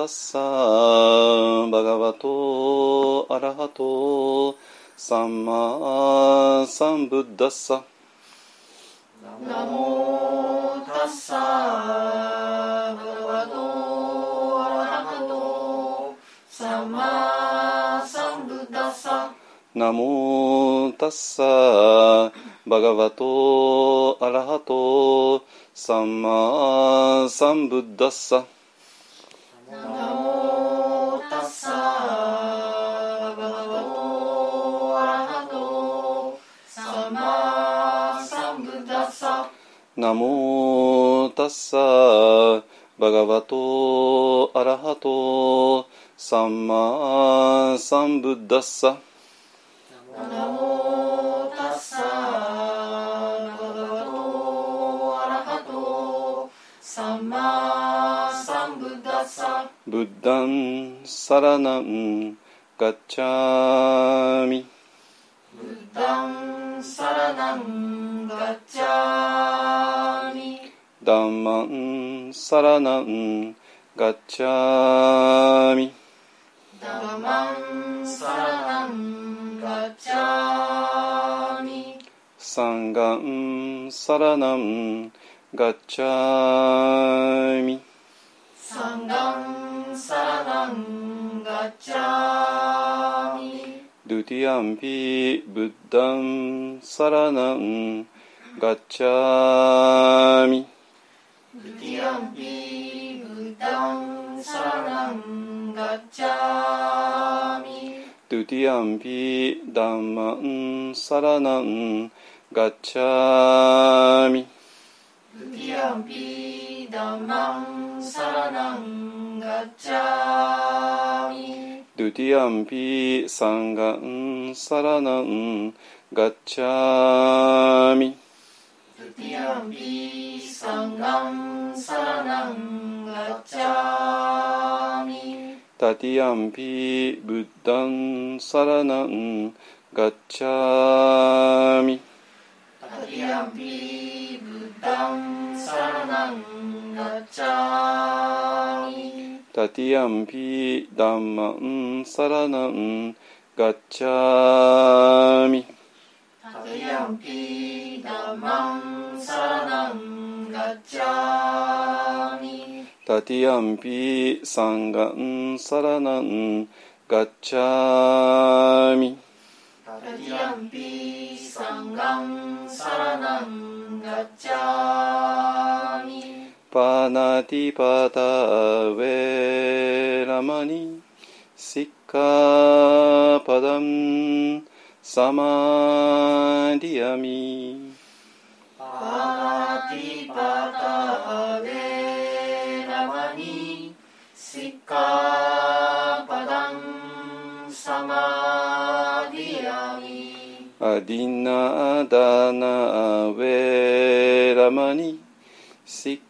タッサーバガバトアラハトサンマサンブッダッサナモタッサーバガバトアラハトサンマサンブッダッサナモタッサーバガバトアラハトサンマサンブッダッサナモタッサーバガバトアラハトサンマサンブッダッサ。ナモタッサーバガバトアラハトサンマサンブッダッサ。ブッダンサラナンガッチャーミ。ブッダンサラナンガッチャーミダンマンサラナンガッチャーミダマンサラナンガッチャーミサンガンサラナンガッチャーミサンガンサラナンガッチャーミドゥティアンピブッダンサラナンガッチャーミブティアンピブッダンサラナンガッチャーミドゥティアンピダンマンサラナンガッチャーミブティアンピダマンサラナンガッチャーミドゥティアンピサンガンサラナンガッチャーミブティアンピサンガンサラナンガッチャーミタティアンピブッダンサラナンガッチャーミタティアンピブッダンサラナンガッチャーミタティアンピダンマンサラナンガッチャーミタティアンピダマンサラナンガッチャーミタティアンピサンガンサラナンガッチャーミタティアンピサンガンサラナンガッチャーミパナティパタウェラマニシッカパダンサマディアミパナティパタベラマニシッカパダンサマディアミアディナダナウェラマニシッカ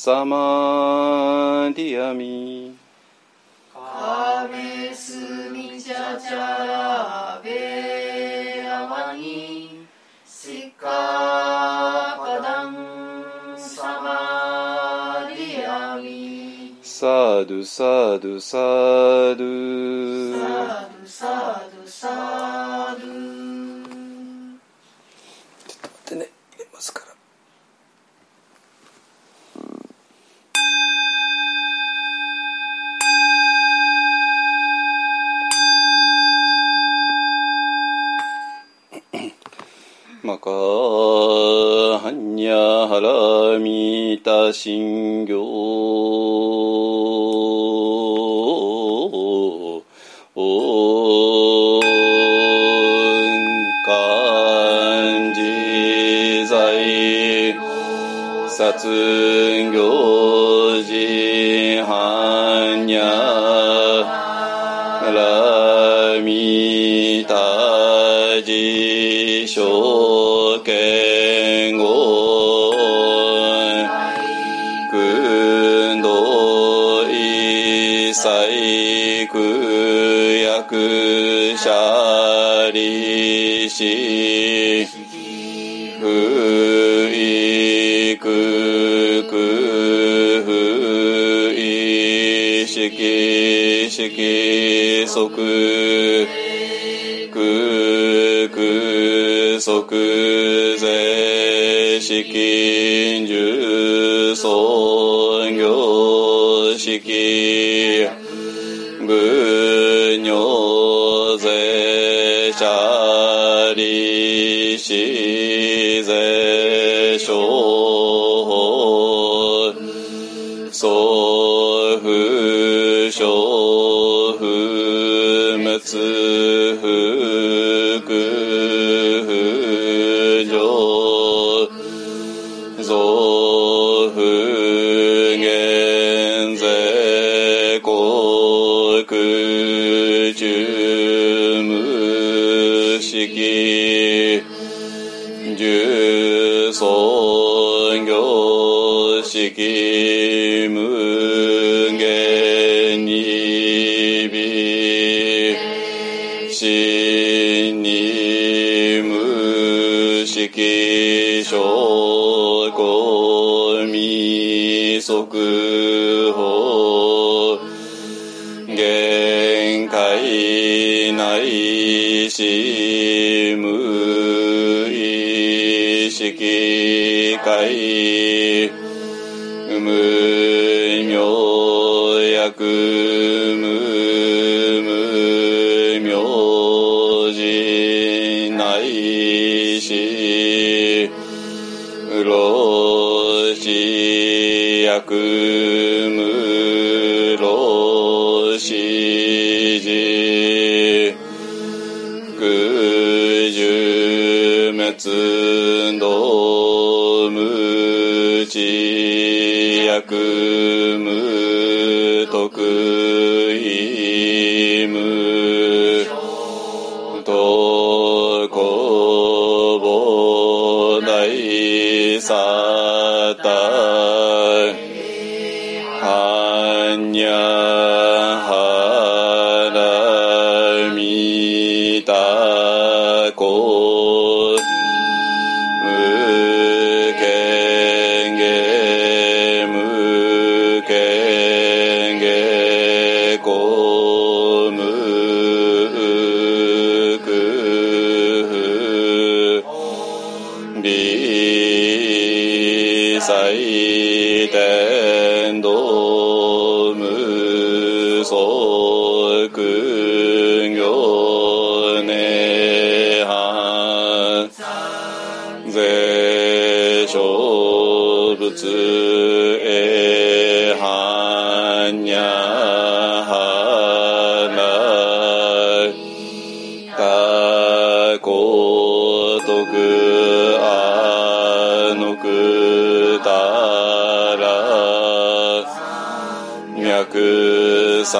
サマディアミカメスミチャチャラアベラマニシッカパダンサマディアミカメスミチャチャラベラマニシッカパダンサマディアミサドゥサドゥサドゥサドサドサドでマカハンニャハラミタシンギョオン漢字在殺行寺般若ラミタジ証券切苦薬者利子不意空空不意識識即空空即税式重創すふくふじょうぞふげんぜこくちゅむしきじゅそんぎょうしきむ式証拠未速報限界内し無意識界無明薬三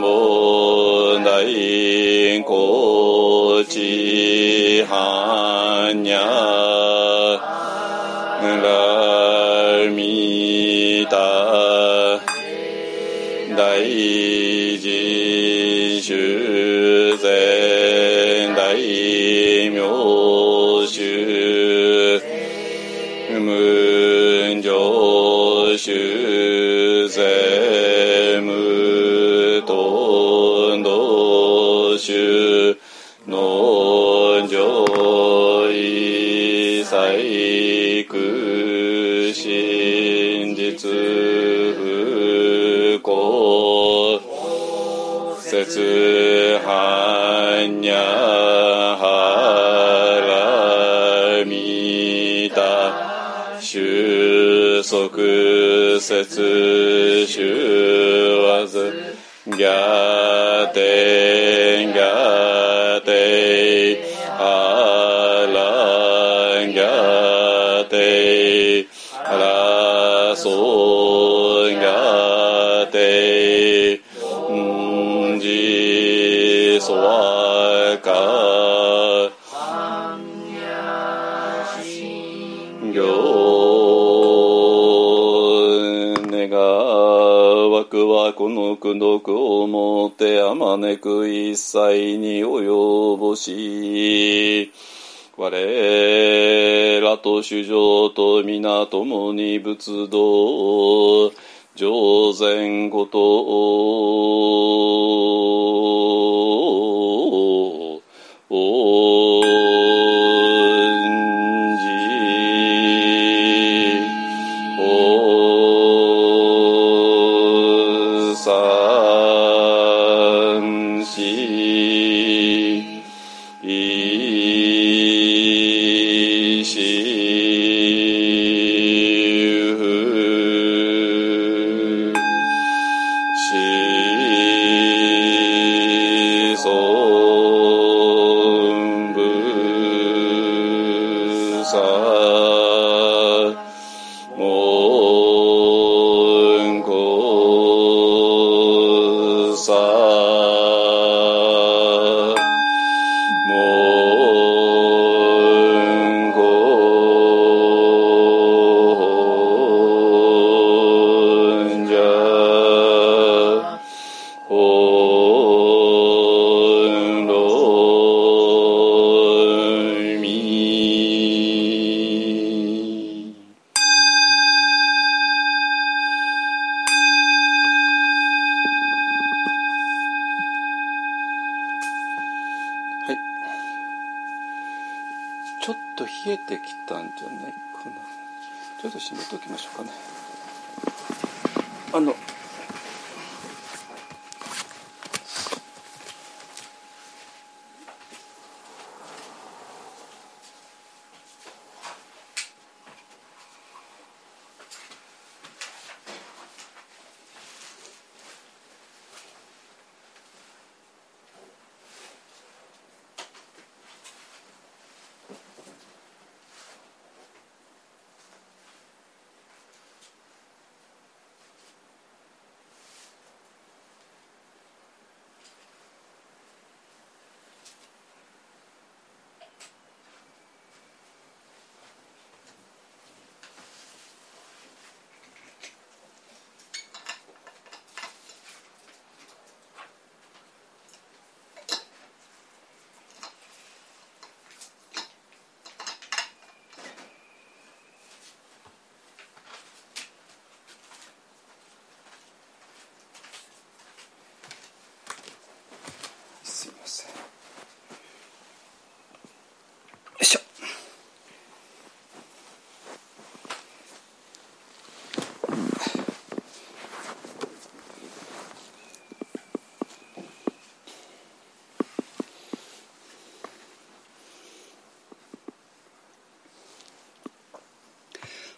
本大高知般若ラミタ大事修善大名修無常修善 cette euh, はこの苦毒をもってあまねく一切に及ぼし我らと主上と皆共に仏道上善こと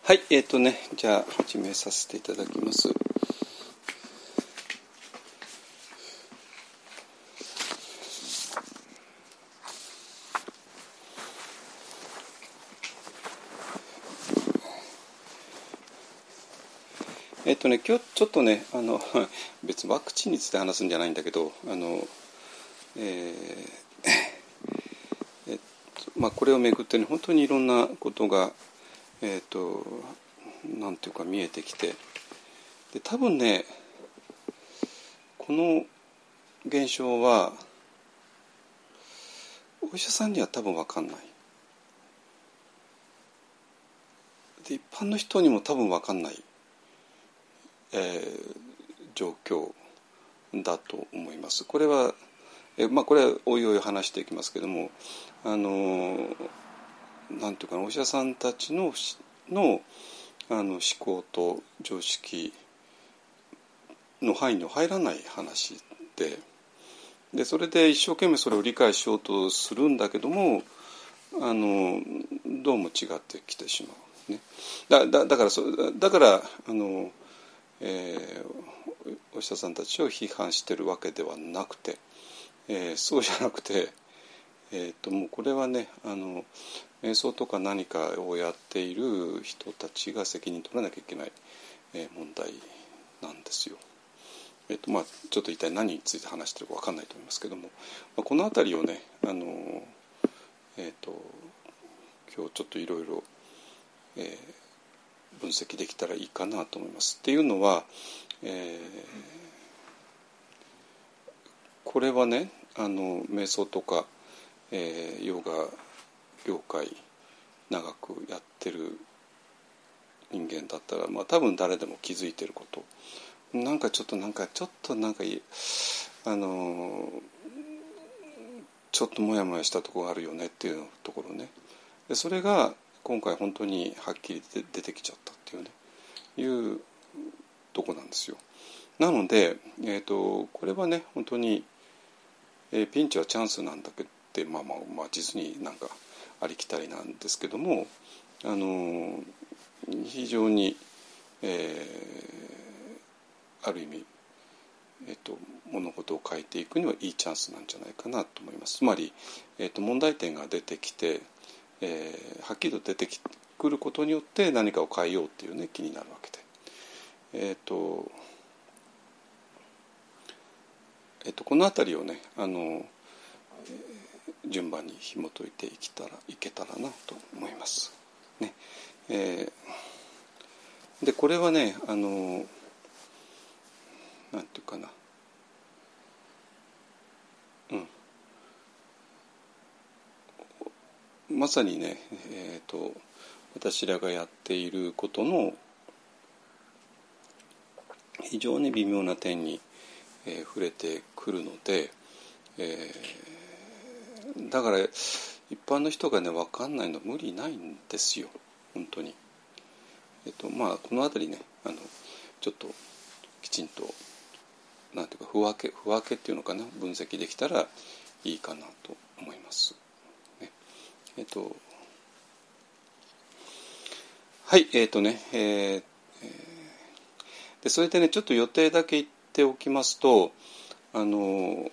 はいえっ、とねじゃあ始めさせていただきます。えっとね今日ちょっとねあの 別にワクチンについて話すんじゃないんだけどあのえー えっとまあこれをめぐってね本当にいろんなことがえっとなんていうか見えてきて。で多分ねこの現象はお医者さんには多分分かんない。で一般の人にも多分分かんない、えー状況だと思います。これは、えまあ、これはおいおい話していきますけどもあのなんていうかなお医者さんたちののあの思考と常識の範囲に入らない話ででそれで一生懸命それを理解しようとするんだけどもあのどうも違ってきてしまう、ね、だだだからそだからあの、えーお医者さんたちを批判してるわけではなくて、えーそうじゃなくて、えー、ともうこれはねあの瞑想とか何かをやっている人たちが責任取らなきゃいけない、え問題なんですよ。えっとまあ、ちょっと一体何について話してるか分かんないと思いますけども、まあ、この辺りをねあの、えっと今日ちょっといろいろ分析できたらいいかなと思います。っていうのは、えーこれはねあの瞑想とか、えーヨガ業界長くやってる人間だったら、まあ、多分誰でも気づいてること。なんかちょっとなんかちょっとなんかあのちょっとモヤモヤしたとこがあるよねっていうところね。でそれが今回本当にはっきり出てきちゃったっていうね。いうとこなんですよ。なので、えー、とこれはね本当に、えーピンチはチャンスなんだけどまあまあまあ実になんかありきたりなんですけどもあの非常に、えーある意味、えー、と物事を変えていくにはいいチャンスなんじゃないかなと思います。つまり、えー、と問題点が出てきて、えーはっきりと出てくることによって何かを変えようっていうね気になるわけで。えーとえっと、この辺りをねあの、えー順番に紐解いていけたらいけたらなと思います。ね。えーでこれはねあのなんていうかな。うん。まさにね、えー、と私らがやっていることの非常に微妙な点に、えー触れてくるので、えーだから一般の人がね分かんないの無理ないんですよ本当に。えっとまあこの辺りねあのちょっときちんとなんていうか不分け不分けっていうのかな分析できたらいいかなと思います。ね、えっとはいえっとねえーでそれでねちょっと予定だけ言っておきますとあの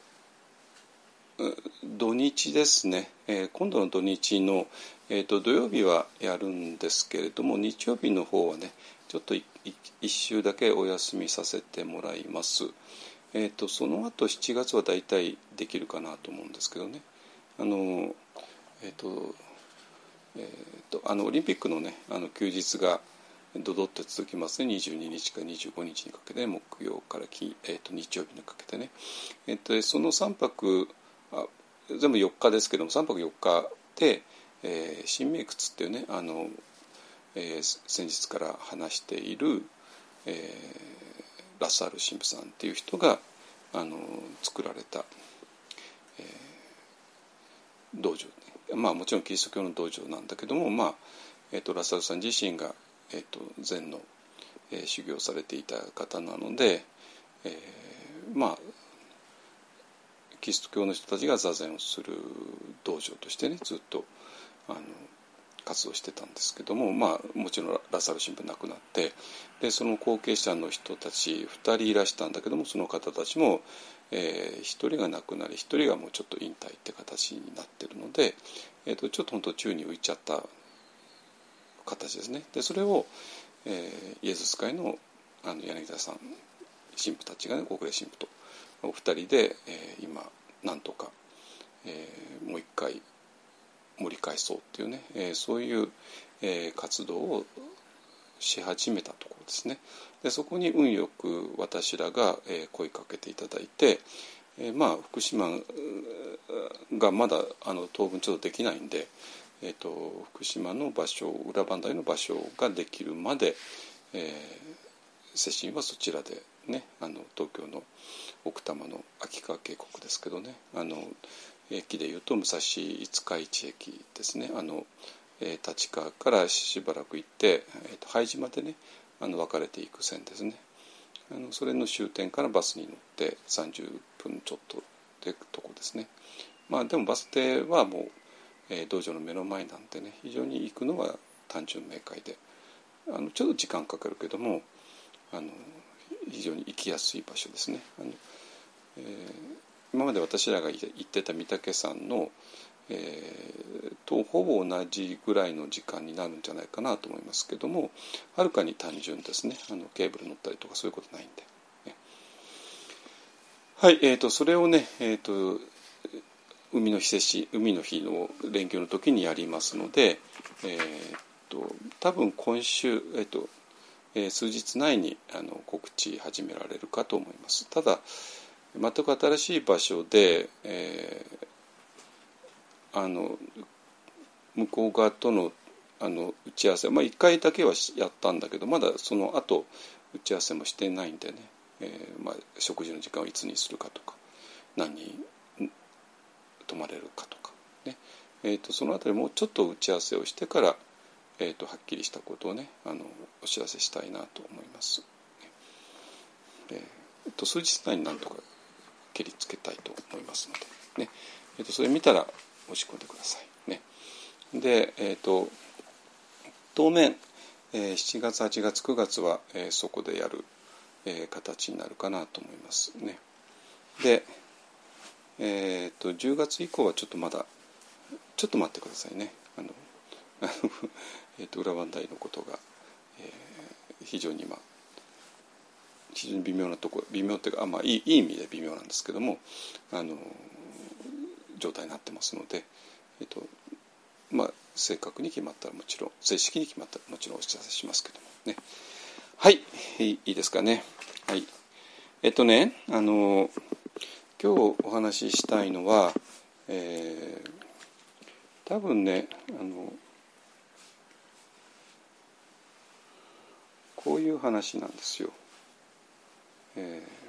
土日ですね、えー今度の土日の、えー、と土曜日はやるんですけれども日曜日の方はねちょっとい一週だけお休みさせてもらいます。えー、とその後7月は大体できるかなと思うんですけどね。あのえっ、と,、えー、とあのオリンピックのねあの休日がドドッと続きますね22日から25日にかけて、木曜から金、えー、と日曜日にかけてね、えー、とその3泊全部4日ですけども3泊4日で、えー新名窟っていうねあの、えー先日から話している、えーラサール神父さんっていう人があの作られた、えー道場まあもちろんキリスト教の道場なんだけども、まあえー、とラサールさん自身が、えー、と禅の、えー修行されていた方なので、えーまあキリスト教の人たちが座禅をする道場としてねずっとあの活動してたんですけども、まあ、もちろんラサル神父亡くなってでその後継者の人たち2人いらしたんだけどもその方たちも、え1人が亡くなり1人がもうちょっと引退って形になってるので、えー、とちょっと本当宙に浮いちゃった形ですね。でそれを、えーイエズス会のあの柳田さん神父たちがね国霊神父とお二人で、えー今なんとか、えーもう一回盛り返そうっていうね、えーそういう、えー活動をし始めたところですね。でそこに運よく私らが、えー声かけていただいて、えーまあ福島がまだあの当分ちょっとできないんで、えー、と福島の場所裏磐梯の場所ができるまで、えー接心はそちらでねあの東京の奥多摩の秋川渓谷ですけどねあの駅でいうと武蔵五日市駅ですねあの、えー立川からしばらく行って、えー、と拝島でねあの分かれていく線ですね。あのそれの終点からバスに乗って30分ちょっとでとこですね。まあでもバス停はもう、えー道場の目の前なんでね非常に行くのは単純明快であのちょっと時間かかるけどもあの非常に行きやすい場所ですね。あのえー今まで私らが行ってた御嶽山の、えーとほぼ同じぐらいの時間になるんじゃないかなと思いますけどもはるかに単純ですねあのケーブル乗ったりとかそういうことないんで。はい、えー、とそれをね、えー、と海の日接し海の日の連休の時にやりますので、えー、と多分今週、えー、とえー、数日内にあの告知始められるかと思います。ただ全く新しい場所で、えー、あの向こう側とのあの打ち合わせ、まあ、1回だけはやったんだけどまだその後打ち合わせもしてないんでね、えーまあ、食事の時間をいつにするかとか何人泊まれるかとか、ね。えーと、その辺りもうちょっと打ち合わせをしてから、えーと、はっきりしたことをねあのお知らせしたいなと思います。えーと、数日内になんとか蹴りつけたいと思いますので、ねえー、とそれ見たら押し込んでください。ね、で、えー、と当面、えー、7月8月9月は、えー、そこでやる、えー、形になるかなと思いますね。で、えーと、10月以降はちょっとまだちょっと待ってくださいねあのえーと、裏番台のことが、えー、非常に今非常に微妙なところ微妙っていうかあ、まあ、いいいい意味で微妙なんですけどもあの状態になってますので、えーとまあ、正確に決まったらもちろん正式に決まったらもちろんお知らせしますけどもね。はいいいですかね。はい。えっとねあの今日お話ししたいのは、えー、多分ねあのこういう話なんですよ。えー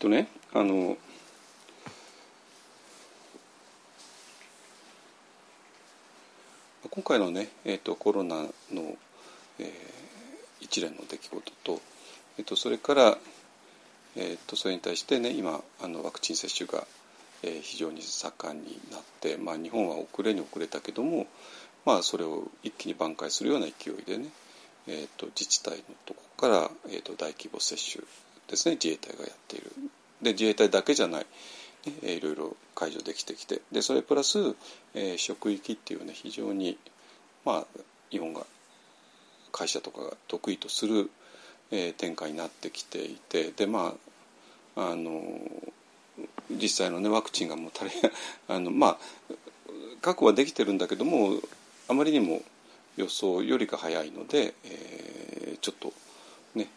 とねあの今回のね、えーと、コロナの、えー、一連の出来事と,、えーと、それから、えーと、それに対してね今あのワクチン接種が、えー、非常に盛んになって、まあ、日本は遅れに遅れたけども、まあ、それを一気に挽回するような勢いでね、えー、と自治体のとこから、えー、と大規模接種ですね自衛隊がやっている。で自衛隊だけじゃない、いろいろ解除できてきてでそれプラス、えー、職域っていうね非常にまあ日本が会社とかが得意とする、えー、展開になってきていてでまああの実際のねワクチンがもう足り あのまあ確保はできてるんだけどもあまりにも予想よりか早いので、えー、ちょっとね、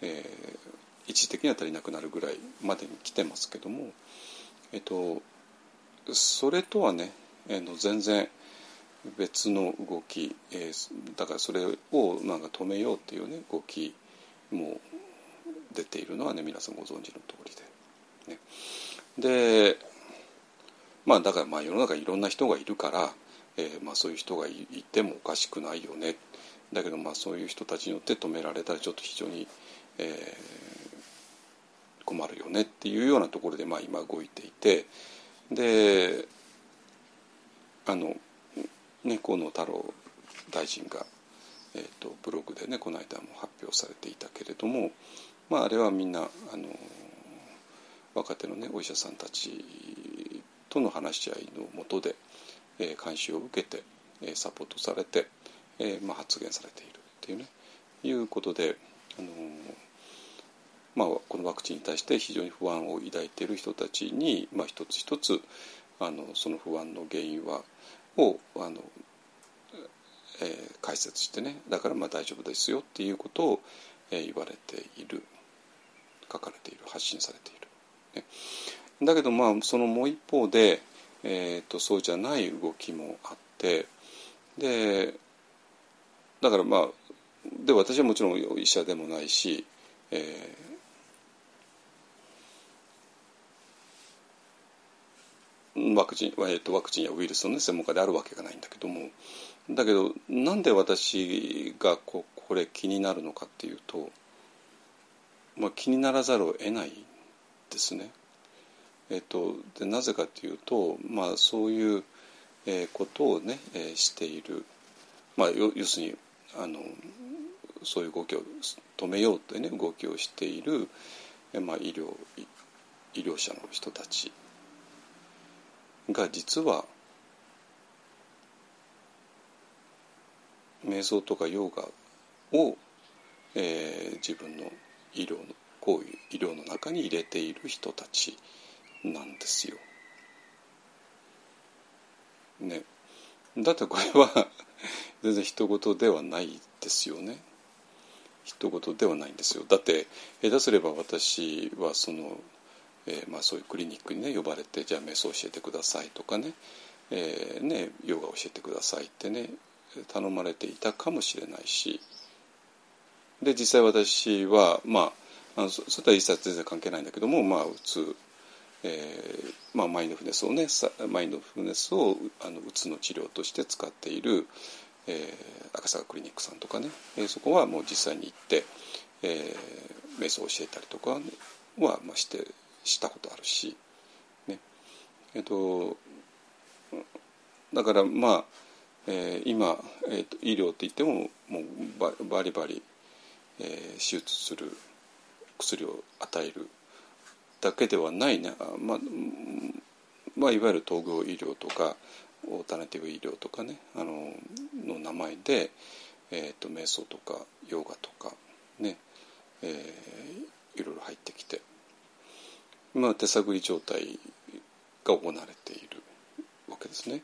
えー、一時的には足りなくなるぐらいまでに来てますけども、えっと、それとはね、えの全然別の動き、えー、だからそれをなんか止めようっていうね動きも出ているのはね皆さんご存知の通りで。ね、でまあだからまあ世の中いろんな人がいるから、えー、まあそういう人がいてもおかしくないよねだけどまあそういう人たちによって止められたらちょっと非常に、えー、困るよねっていうようなところでまあ今動いていてであのね河野太郎大臣が、えーと、ブログでねこの間も発表されていたけれども、まあ、あれはみんなあの若手のねお医者さんたちとの話し合いのもとで、えー、監修を受けて、えー、サポートされて、えーまあ、発言されているっていうねいうことで、あのまあ、このワクチンに対して非常に不安を抱いている人たちに、まあ、一つ一つあのその不安の原因はをあの、えー、解説してねだからまあ大丈夫ですよっていうことを、えー、言われている書かれている発信されている。ね、だけどまあそのもう一方で、えーと、そうじゃない動きもあってでだからまあで私はもちろん医者でもないし、えーワクチン,、えー、とワクチンやウイルスの、ね、専門家であるわけがないんだけどもだけどなんで私がここれ気になるのかっていうと、まあ、気にならざるを得ないですね。えーと、でなぜかというと、まあ、そういう、えー、ことをね、えー、している、まあ、要するにあのそういう動きを止めようという、ね、動きをしている、えーまあ、医療医療者の人たちが実は瞑想とかヨガを、えー、自分の医療のこういう医療の中に入れている人たちなんですよ。ね、だってこれは全然人事ではないですよね。人事ではないんですよ。だって下手すれば私はその、えー、まあ、そういうクリニックにね呼ばれてじゃあ瞑想教えてくださいとかね,、えー、ねヨガ教えてくださいってね頼まれていたかもしれないしで実際私はまああのそれとは一切全然関係ないんだけどもまあうつ、えーまあ、マインドフネスをねマインドフネスをあのうつの治療として使っている、えー、赤坂クリニックさんとかね、えー、そこはもう実際に行って、えー、瞑想を教えたりとかは、まあ、してしたことあるし、ね。えっ、とだからまあえー、今、えーと、医療って言ってももうババリバリ、えー、手術する薬を与えるだけではないな、まあまあ、いわゆる統合医療とかオータナティブ医療とかねあのの名前で、えーと、瞑想とかヨガとかね、えー、いろいろ入ってきて、まあ、手探り状態が行われているわけですね。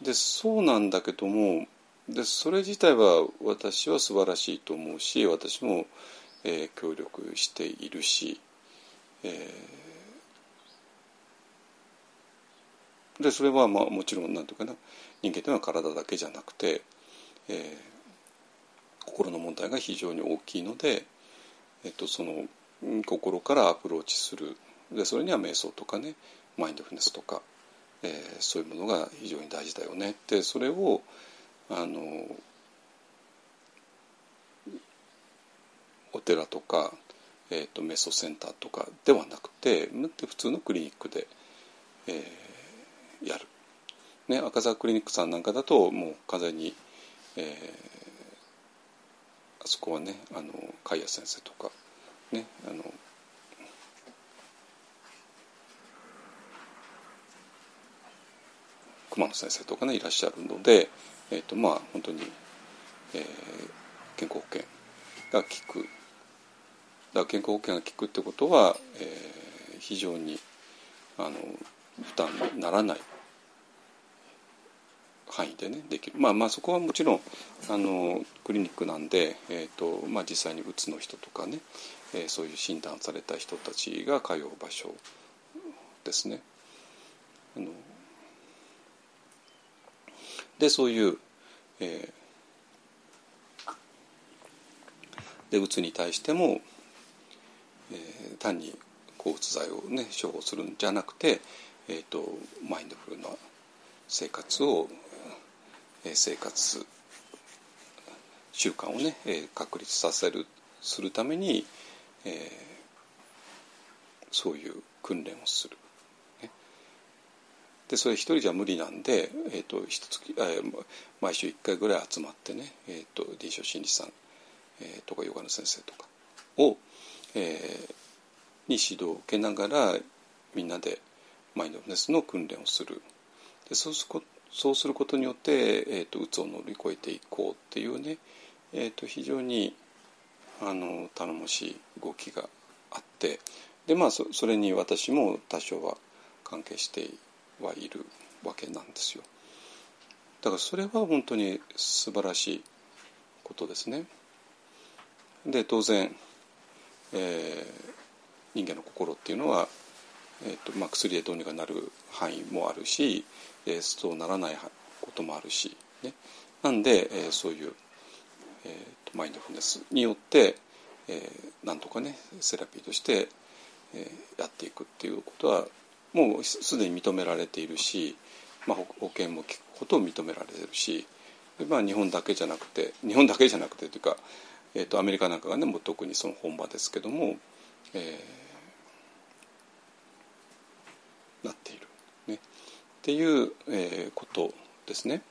でそうなんだけどもでそれ自体は私は素晴らしいと思うし私も、えー、協力しているし、えー、でそれはまあもちろん何ていうかな人間というのは体だけじゃなくて、えー、心の問題が非常に大きいので、えっと、その心からアプローチするでそれには瞑想とかねマインドフルネスとかえー、そういうものが非常に大事だよねってそれをあのお寺とか、えーと、メソセンターとかではなくて普通のクリニックで、えー、やる。ね、赤澤クリニックさんなんかだともう完全に、えー、あそこはねあの海谷先生とかねあの熊野先生とかねいらっしゃるので、えーとまあ、本当に、えー、健康保険が効く。だから健康保険が効くってことは、えー、非常にあの負担にならない。範囲でねできる。まあまあそこはもちろんあのクリニックなんで、えーとまあ、実際にうつの人とかね、えー、そういう診断された人たちが通う場所ですね。あのでそういう、えー、でうつに対しても、えー、単に抗うつ剤をね処方するんじゃなくて、えーと、マインドフルな生活を、えー、生活習慣をね、えー、確立させるするために、えー、そういう訓練をする。でそれ一人じゃ無理なんで、えーと、一月、毎週1回ぐらい集まってね、えーと、臨床心理士さん、えー、とかヨガの先生とかを、えー、に指導を受けながらみんなでマインドフネスの訓練をする。でそうするそうすることによって、えーと、うつを乗り越えていこうっていうね、えー、と非常にあの頼もしい動きがあって。でまあそそれに私も多少は関係していはいるわけなんですよ。だからそれは本当に素晴らしいことですね。で当然、えー、人間の心っていうのは、えーとまあ、薬でどうにかなる範囲もあるし、えー、そうならないこともあるし、ね、なんで、えー、そういう、えーと、マインドフルネスによって、えー、なんとかねセラピーとして、えー、やっていくっていうことはもうすでに認められているし、まあ、保険も効くことを認められているし、まあ、日本だけじゃなくて日本だけじゃなくてというか、えーと、アメリカなんかがねもう特にその本場ですけども、えー、なっている、ね、っていう、えー、ことですね。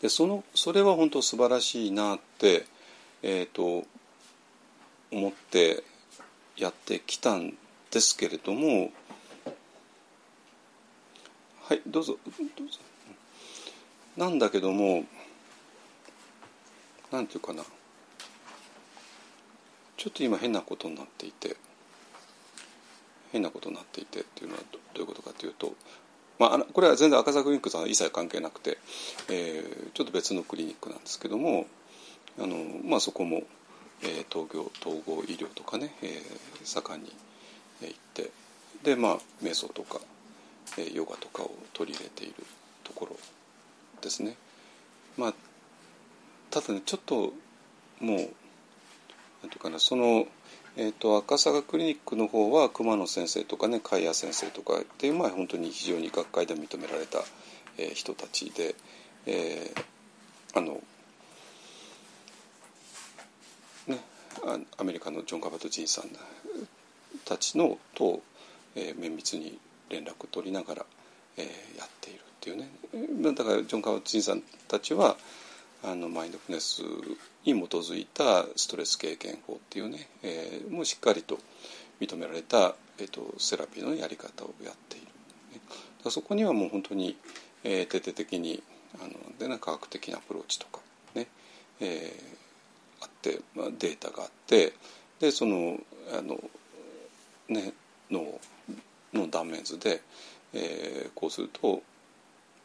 でそのそれは本当素晴らしいなって、えーと思ってやってきたんですけれどもはいどうぞ。どうぞ。なんだけどもなんていうかな。ちょっと今変なことになっていて変なことになっていてっていうのはどういうことかというと、まあ、これは全然赤坂クリニックさんは一切関係なくて、えーちょっと別のクリニックなんですけどもあの、まあ、そこも、えー東京統合医療とかね、えー盛んに行ってでまあ瞑想とか、えーヨガとかを取り入れているところですね。まあただねちょっともうなんていうかなその、えー、と赤坂クリニックの方は熊野先生とかね海谷先生とかっていうまあ本当に非常に学会で認められた、えー人たちで、えーあのねあアメリカのジョン・カバト・ジンさんたちのと、えー綿密に連絡を取りながら、えーやっているっていうね。だからジョン・カバト・ジンさんたちはあのマインドフネスに基づいたストレス経験法っていうね、えーもうしっかりと認められた、えー、とセラピーのやり方をやっている、ね、だそこにはもう本当に、えー徹底的にあのでな科学的なアプローチとかね、えー、まあ、データがあってでそのあのね脳の断面図で、えーこうすると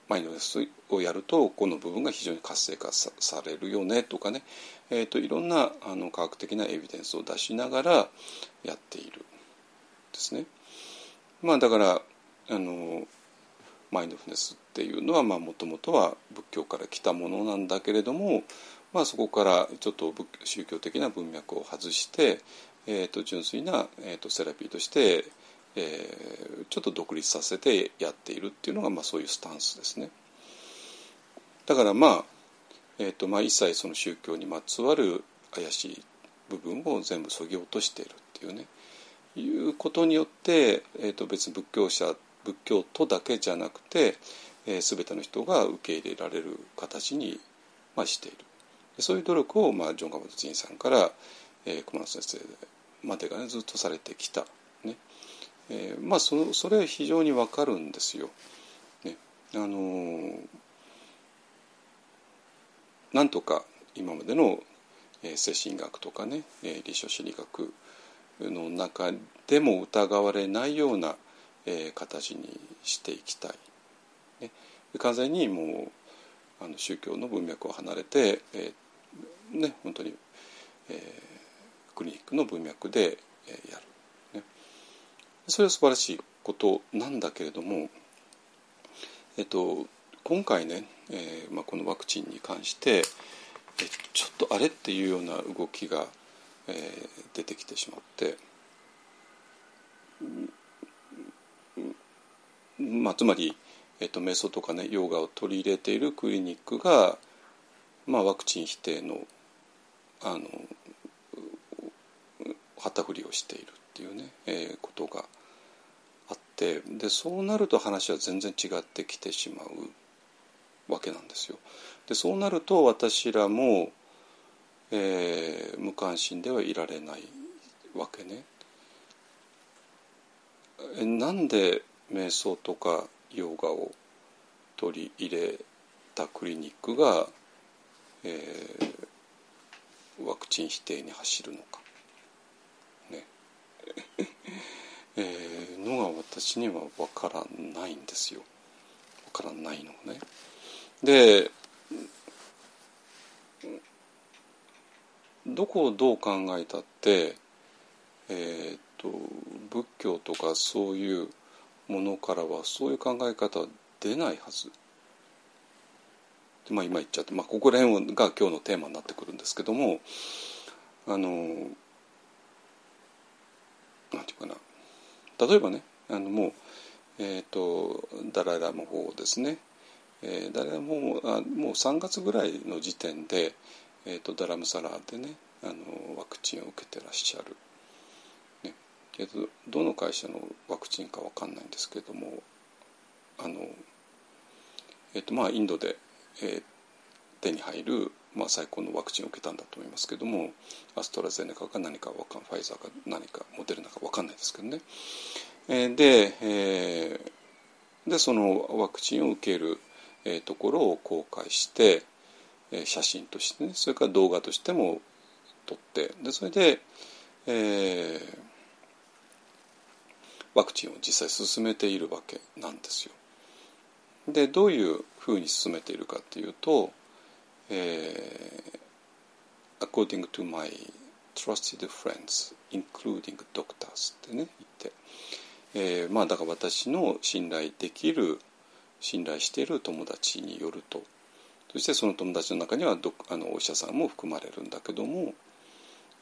マインドフネスをやるとこの部分が非常に活性化されるよねとかね、えー、といろんなあの科学的なエビデンスを出しながらやっているですね。まあだからあのマインドフネスっていうのはもともとは仏教から来たものなんだけれども、まあ、そこからちょっと宗教的な文脈を外して、えー、と純粋な、えー、とセラピーとして、えーちょっと独立させてやっているっていうのが、まあ、そういうスタンスですね。だからまあ、えーとまあ、一切その宗教にまつわる怪しい部分を全部そぎ落としているっていうねいうことによって、えー、と別に仏教者仏教徒だけじゃなくて、えー、全ての人が受け入れられる形に、まあ、しているそういう努力を、まあ、ジョン・ガバト・ジンさんから、えー、熊野先生までが、ね、ずっとされてきた、ねえーまあ、そのそれは非常にわかるんですよ。ねあのーなんとか今までの、えー精神学とかね、えー、臨床心理学の中でも疑われないような、えー形にしていきたい。ね、完全にもうあの宗教の文脈を離れて、えーね、本当に、えークリニックの文脈で、えーやる、ね。それは素晴らしいことなんだけれども、えっと、今回ね、えーまあ、このワクチンに関してえちょっとあれっていうような動きが、えー出てきてしまって、まあ、つまり、えっと、メソとかねヨガを取り入れているクリニックが、まあ、ワクチン否定のあの旗振りをしているっていうね、えーことがあってでそうなると話は全然違ってきてしまうわけなんですよ。でそうなると私らも、えー無関心ではいられないわけね。えなんで瞑想とかヨガを取り入れたクリニックが、えーワクチン否定に走るのか。ね えーのが私には分からないんですよ。分からないのね。でどこをどう考えたって、えー、と仏教とかそういうものからはそういう考え方は出ないはず。でまあ、今言っちゃって、まあ、ここら辺が今日のテーマになってくるんですけどもあのなんていうかな。例えばねあのもう、えー、とダライ・ラマ法ですね、えーダライ・ラマ法もあもう3月ぐらいの時点で、えー、とダラムサラーでねあのワクチンを受けてらっしゃる、ね。えー、とどの会社のワクチンかわかんないんですけどもあの、えーとまあ、インドで、えー手に入る、まあ、最高のワクチンを受けたんだと思いますけどもアストラゼネカか何かかんファイザーか何かモデルナかわかんないですけどね。えーで、えーでそのワクチンを受ける、えー、ところを公開して、えー、写真としてねそれから動画としても撮ってでそれで、えー、ワクチンを実際進めているわけなんですよ。でどういうふうに進めているかっていうと、えー、according to my trusted friends including doctors ってね言って、えー、まあだから私の信頼できる信頼している友達によると。そしてその友達の中にはどあのお医者さんも含まれるんだけども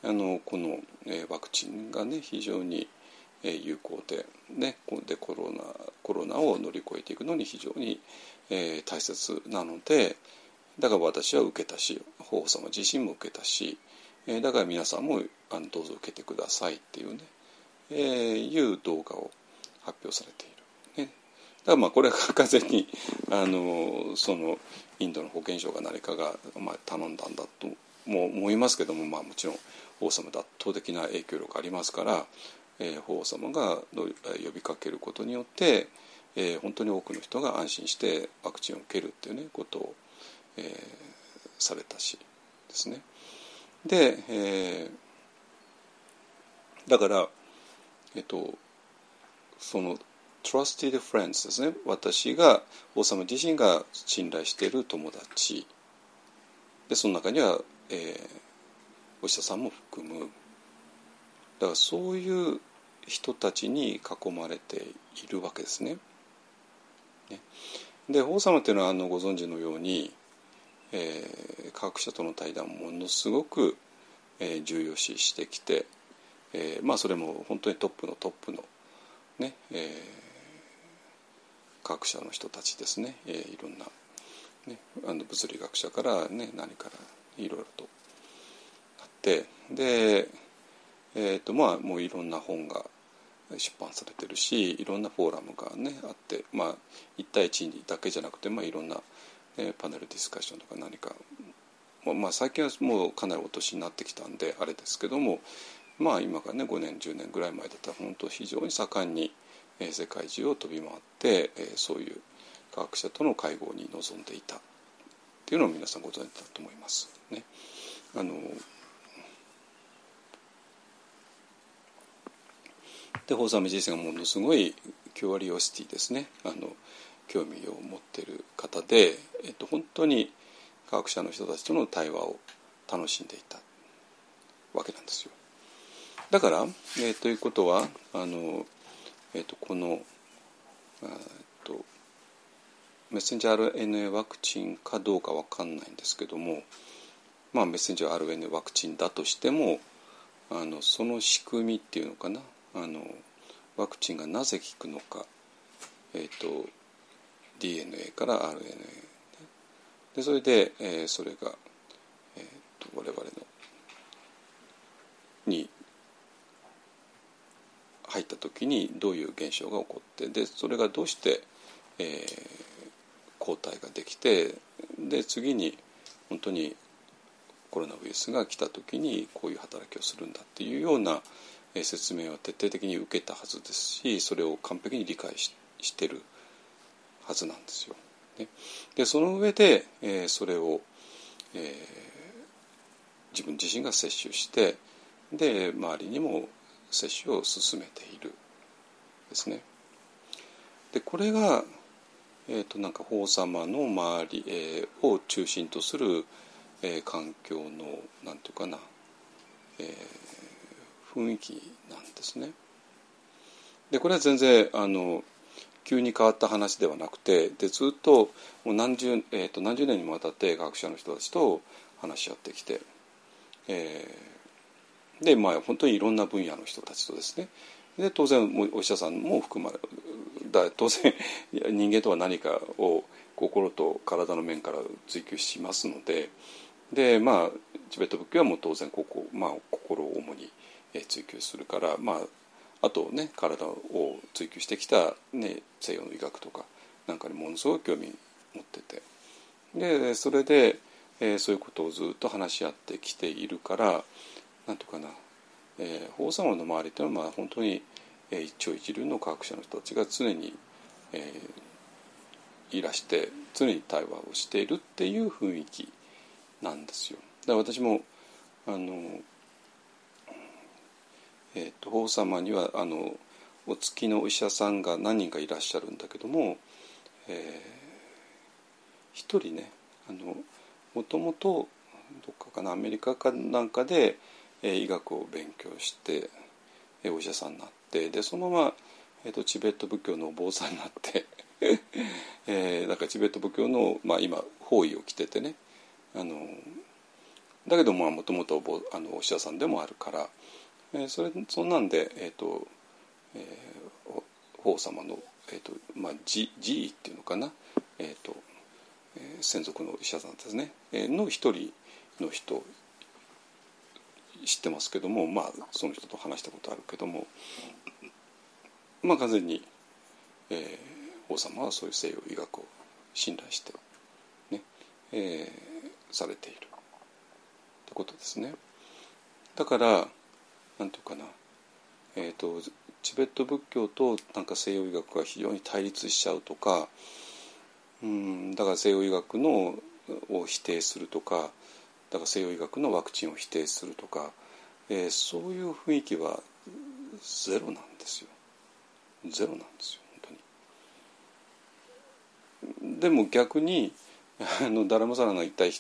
あのこの、えー、ワクチンがね非常にえ有効で,、ね、でコロナコロナを乗り越えていくのに非常に、え、大切なのでだから私は受けたし法皇様自身も受けたし、え、だから皆さんもあのどうぞ受けてくださいっていうね、えー、いう動画を発表されている。ね、だからまあこれが完全にあのそのインドの保健省が何かが、まあ、頼んだんだとも思いますけども、まあ、もちろん王様圧倒的な影響力ありますからえー、法皇様が呼びかけることによって、えー、本当に多くの人が安心してワクチンを受けるっていうねことを、えー、されたしですね。で、えー、だから、えっと、その trusted friends ですね。私が王様自身が信頼している友達。でその中には、えー、お医者さんも含む。だからそういう人たちに囲まれているわけですね。ねで王様っていうのはあのご存知のように、えー、科学者との対談をものすごく、えー、重要視してきて、えー、まあそれも本当にトップのトップのね、えー、科学者の人たちですね、えー、いろんな、ね、あの物理学者からね何からいろいろとあってでえーとまあ、もういろんな本が出版されてるしいろんなフォーラムがねあって、まあ、1対1だけじゃなくて、まあ、いろんな、えー、パネルディスカッションとか何か、まあ、最近はもうかなりお年になってきたんであれですけども、まあ、今からね5年10年ぐらい前だったら本当非常に盛んに、えー、世界中を飛び回って、えー、そういう科学者との会合に臨んでいたっていうのを皆さんご存知だと思います。ね、あので法様自身がものすごいキュアリオシティですねあの興味を持っている方で、えっと、本当に科学者の人たちとの対話を楽しんでいたわけなんですよ。だから、えー、ということはあの、えー、とこの、えー、とメッセンジャー RNA ワクチンかどうか分かんないんですけども、まあ、メッセンジャー RNA ワクチンだとしてもあのその仕組みっていうのかなあのワクチンがなぜ効くのか、えーと、DNA から RNA でそれで、えー、それが、えーと、我々のに入った時にどういう現象が起こってでそれがどうして、えー、抗体ができてで次に本当にコロナウイルスが来た時にこういう働きをするんだっていうような説明は徹底的に受けたはずですしそれを完璧に理解してるはずなんですよ。ね、でその上で、えー、それを、えー、自分自身が摂取してで周りにも摂取を進めているですね。でこれが、えーと、なんか法様の周り、えー、を中心とする、えー、環境のなんていうかな、えー、雰囲気なんですね。でこれは全然あの急に変わった話ではなくてでずっともう何十,、えーと、何十年にもわたって学者の人たちと話し合ってきて、えー、でまあ本当にいろんな分野の人たちとですねで当然お医者さんも含まれだ当然 人間とは何かを心と体の面から追求しますのででまあチベット仏教はもう当然ここ、まあ、心を主に追求するから、まあ、あとね体を追求してきた、ね、西洋の医学とかなんかにものすごく興味持っててでそれで、えー、そういうことをずっと話し合ってきているからなんていうかな、え、法皇様の周りというのはまあ本当に、え、一長一流の科学者の人たちが常に、えいらして常に対話をしているっていう雰囲気なんですよ。だから私もあの、えーと、法様にはあのお付きのお医者さんが何人かいらっしゃるんだけども、えー、一人ねあのもともとどっかかなアメリカかなんかで、えー、医学を勉強して、えー、お医者さんになってでそのまま、えーと、チベット仏教のお坊さんになって えー、なんかチベット仏教の、まあ、今法衣を着ててねあのだけどもともとお医者さんでもあるから、えー、それそんなんで、えーとえー、法様の、えーとまあ、寺医っていうのかな、えーとえー、専属の医者さんですね、えー、の一人の人知ってますけどもまあその人と話したことあるけどもまあ完全に、えー、王様はそういう西洋医学を信頼してね、えー、されているってことですね。だから何て言うかな、えーと、チベット仏教となんか西洋医学が非常に対立しちゃうとかうんだから西洋医学のを否定するとかだから西洋医学のワクチンを否定するとか、えー、そういう雰囲気はゼロなんですよゼロなんですよ本当に。でも逆にあのダラマサラが言ったい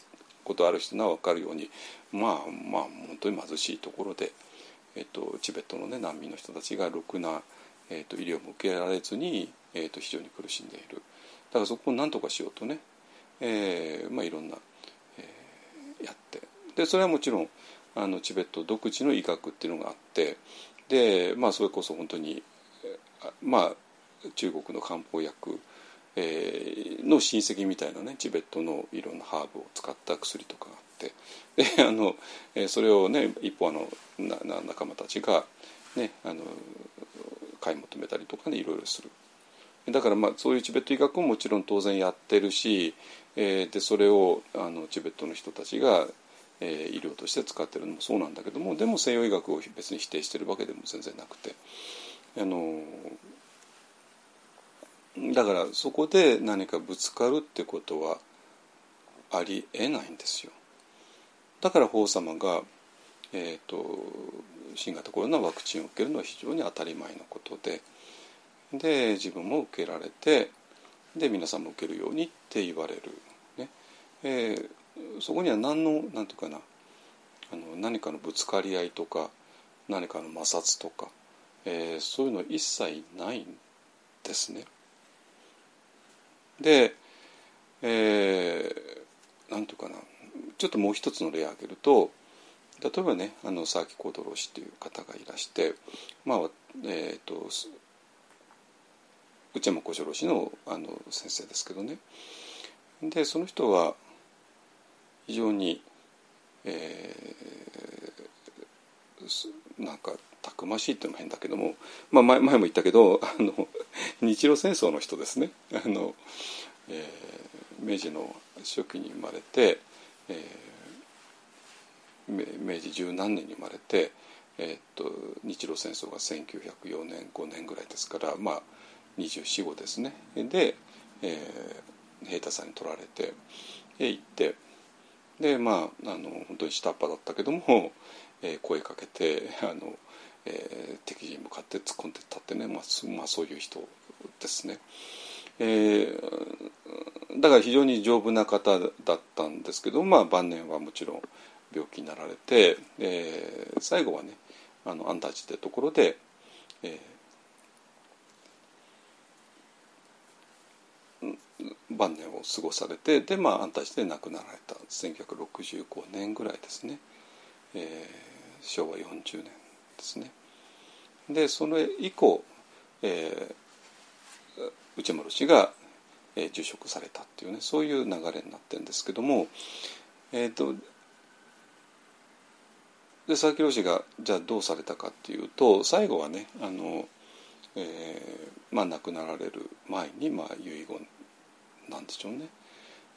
ことある人は分かるようにまあまあ本当に貧しいところで、えっと、チベットの、ね、難民の人たちがろくな、えっと、医療も受けられずに、えっと、非常に苦しんでいる。だからそこを何とかしようとね、えーまあ、いろんな、えー、やって。でそれはもちろんあのチベット独自の医学っていうのがあってで、まあ、それこそ本当に、まあ、中国の漢方薬、の親戚みたいなねチベットのいろんなハーブを使った薬とかがあってであの、え、それをね一方あのな仲間たちが、ね、あの買い求めたりとかねいろいろする。だからまあそういうチベット医学ももちろん当然やってるし、えー、でそれをあのチベットの人たちが、えー、医療として使ってるのもそうなんだけどもでも西洋医学を別に否定してるわけでも全然なくてあのだからそこで何かぶつかるってことはありえないんですよ。だから法様が、えーと、新型コロナワクチンを受けるのは非常に当たり前のことでで自分も受けられてで皆さんも受けるようにって言われる、ね。えー、そこには何の何て言うかなあの何かのぶつかり合いとか何かの摩擦とか、えー、そういうの一切ないんですね。で、えー、なんていうかな。ちょっともう一つの例を挙げると例えばねあの佐々木幸太郎氏っていう方がいらしてまあえっ、ー、と内山小四郎氏のあの先生ですけどね。でその人は非常に、えー、なんかたくましいっていうのも変だけども、まあ、前前も言ったけどあの日露戦争の人ですね。あの、えー、明治の初期に生まれて、えー、明治十何年に生まれて、えー、っと日露戦争が1904年5年ぐらいですからまあ2425ですねで、えー、平太さんに取られて行ってでまああの本当に下っ端だったけども、えー、声かけてあのえー、敵陣に向かって突っ込んでったってね、まあ、まあ、そういう人ですね。えー、だから非常に丈夫な方だったんですけど、まあ、晩年はもちろん病気になられて、えー、最後はねあの安泰寺ってところで、えー、晩年を過ごされてで、まあ、安泰寺で亡くなられた1965年ぐらいですね、えー、昭和40年ですね。でそれ以降、えー、内丸氏が、えー、受職されたっていうねそういう流れになってるんですけどもえっ、ー、とで佐々木朗氏がじゃあどうされたかっていうと最後はねあの、えー、まあ亡くなられる前に、まあ、遺言なんでしょうね、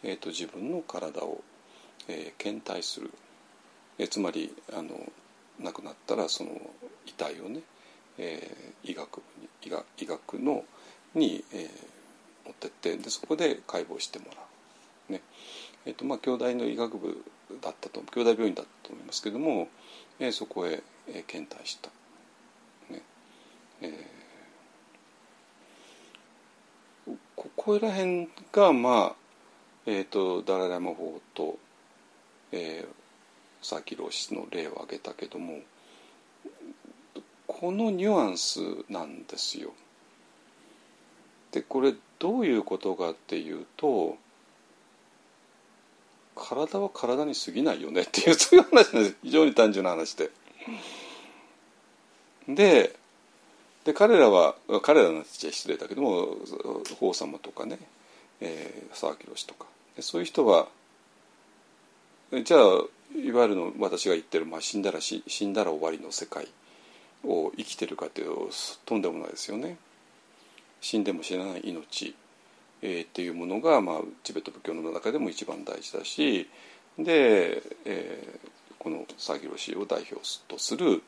えーと、自分の体を、えー、検体する、えー、つまりあの亡くなったらその遺体をね、えー、医学部に医学医学のに、えー、持ってってでそこで解剖してもらう。ねえーとまあ、兄弟の医学部だったと兄弟病院だったと思いますけども、えー、そこへ、えー、検体した。ねえー、ここら辺がまあ、えーと、ダララマ法と、えー、佐々木老師の例を挙げたけどもこのニュアンスなんですよ。でこれどういうことかっていうと体は体に過ぎないよねっていうそういう話なんです非常に単純な話で。でで彼らは彼らのちゃ失礼だけども法様とかね、えー、佐々木氏とかそういう人はじゃあいわゆるの私が言ってる、まあ、死んだら死んだら終わりの世界を生きてるかというとんでもないですよね。死んでも死なない命、えー、っていうものが、まあ、チベット仏教の中でも一番大事だしで、えー、このサギロシを代表とする、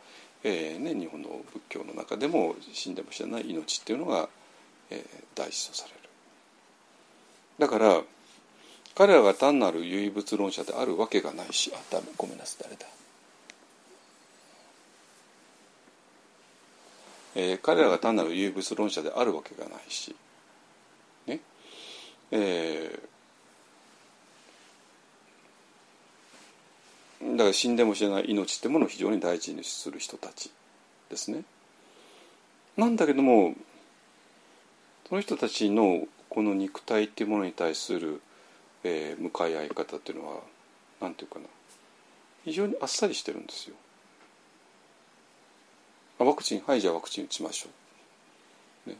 えーね、日本の仏教の中でも死んでも死なない命っていうのが、えー、大事とされる。だから彼らが単なる唯物論者であるわけがないしあダメごめんなさい誰だえー、彼らが単なる唯物論者であるわけがないし、ねえー、だから死んでも死なない命ってものを非常に大事にする人たちですね。なんだけどもその人たちのこの肉体っていうものに対する、えー、向かい合い方っていうのは何て言うかな非常にあっさりしてるんですよ。ワクチンはいじゃあワクチン打ちましょう、ね、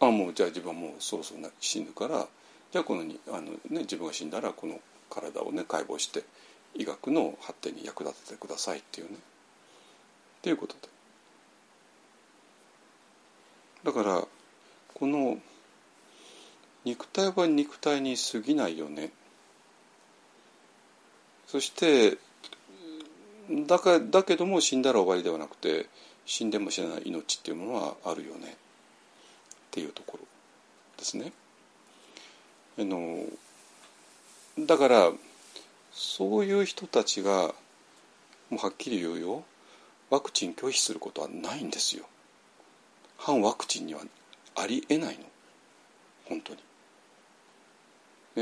あもうじゃあ自分はもうそろそろ死ぬからじゃあこのにあの、ね、自分が死んだらこの体をね解剖して医学の発展に役立ててくださいっていうね。っていうことで。だからこの肉体は肉体に過ぎないよね。そしてだかだけども死んだら終わりではなくて死んでも死なない命っていうものはあるよねっていうところですね。あのだからそういう人たちがもうはっきり言うよワクチン拒否することはないんですよ。反ワクチンにはありえないの本当に。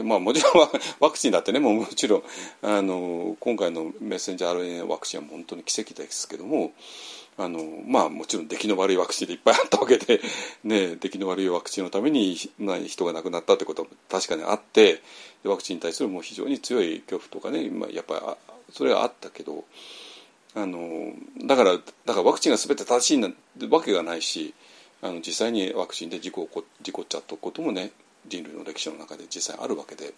まあ、もちろん ワクチンだってねもうもちろんあの今回のメッセンジャー RNA ワクチンは本当に奇跡ですけどもあのまあもちろん出来の悪いワクチンでいっぱいあったわけで、ね、出来の悪いワクチンのために人が亡くなったってことは確かにあってワクチンに対するもう非常に強い恐怖とかね、まあ、やっぱりそれはあったけどあのだからだからワクチンが全て正しいなわけがないしあの実際にワクチンで事故事故っちゃったこともね人類の歴史の中で実際あるわけで。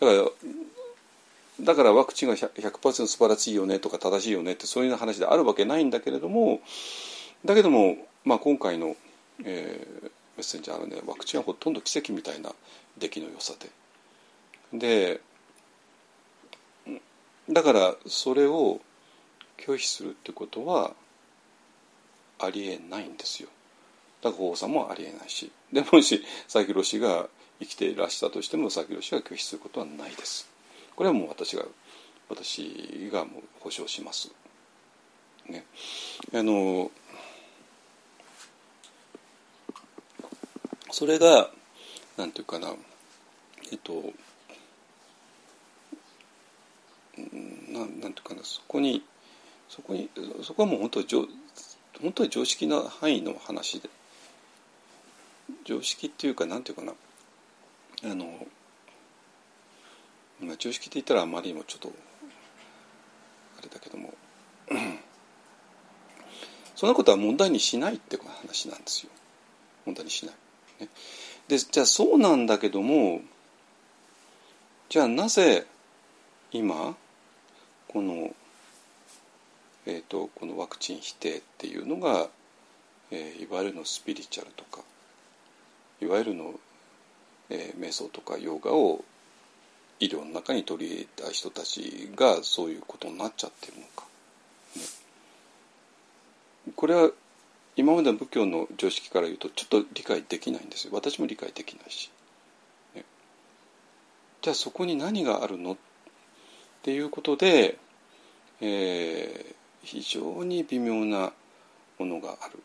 だからだからワクチンが 100%, 100素晴らしいよねとか正しいよねってそういう話であるわけないんだけれどもだけども、まあ、今回の、えー、メッセンジャーのねワクチンはほとんど奇跡みたいな出来の良さででだからそれを拒否するってことはありえないんですよ。だから王さんもありえないしでもし佐々木氏が生きていらしたとしても佐々木氏が拒否することはないです。これはもう私が私がもう保証します。ね、あのそれがなんていうかな。えっとななんていうかな。そこにそこにそこはもう本当に本当に常識な範囲の話で。常識っていうかなんていうかな。あのまあ、常識って言ったらあまりにもちょっとあれだけども。そんなことは問題にしないって話なんですよ。問題にしない。ね、でじゃあそうなんだけどもじゃあなぜ今この,、えーと、このワクチン否定っていうのが、えー、いわゆるのスピリチュアルとかいわゆるの、えー、瞑想とかヨガを医療の中に取り入れた人たちがそういうことになっちゃってるのか、ね、これは今までの仏教の常識から言うとちょっと理解できないんですよ。私も理解できないし、ね、じゃあそこに何があるの？っていうことで、えー、非常に微妙なものがある。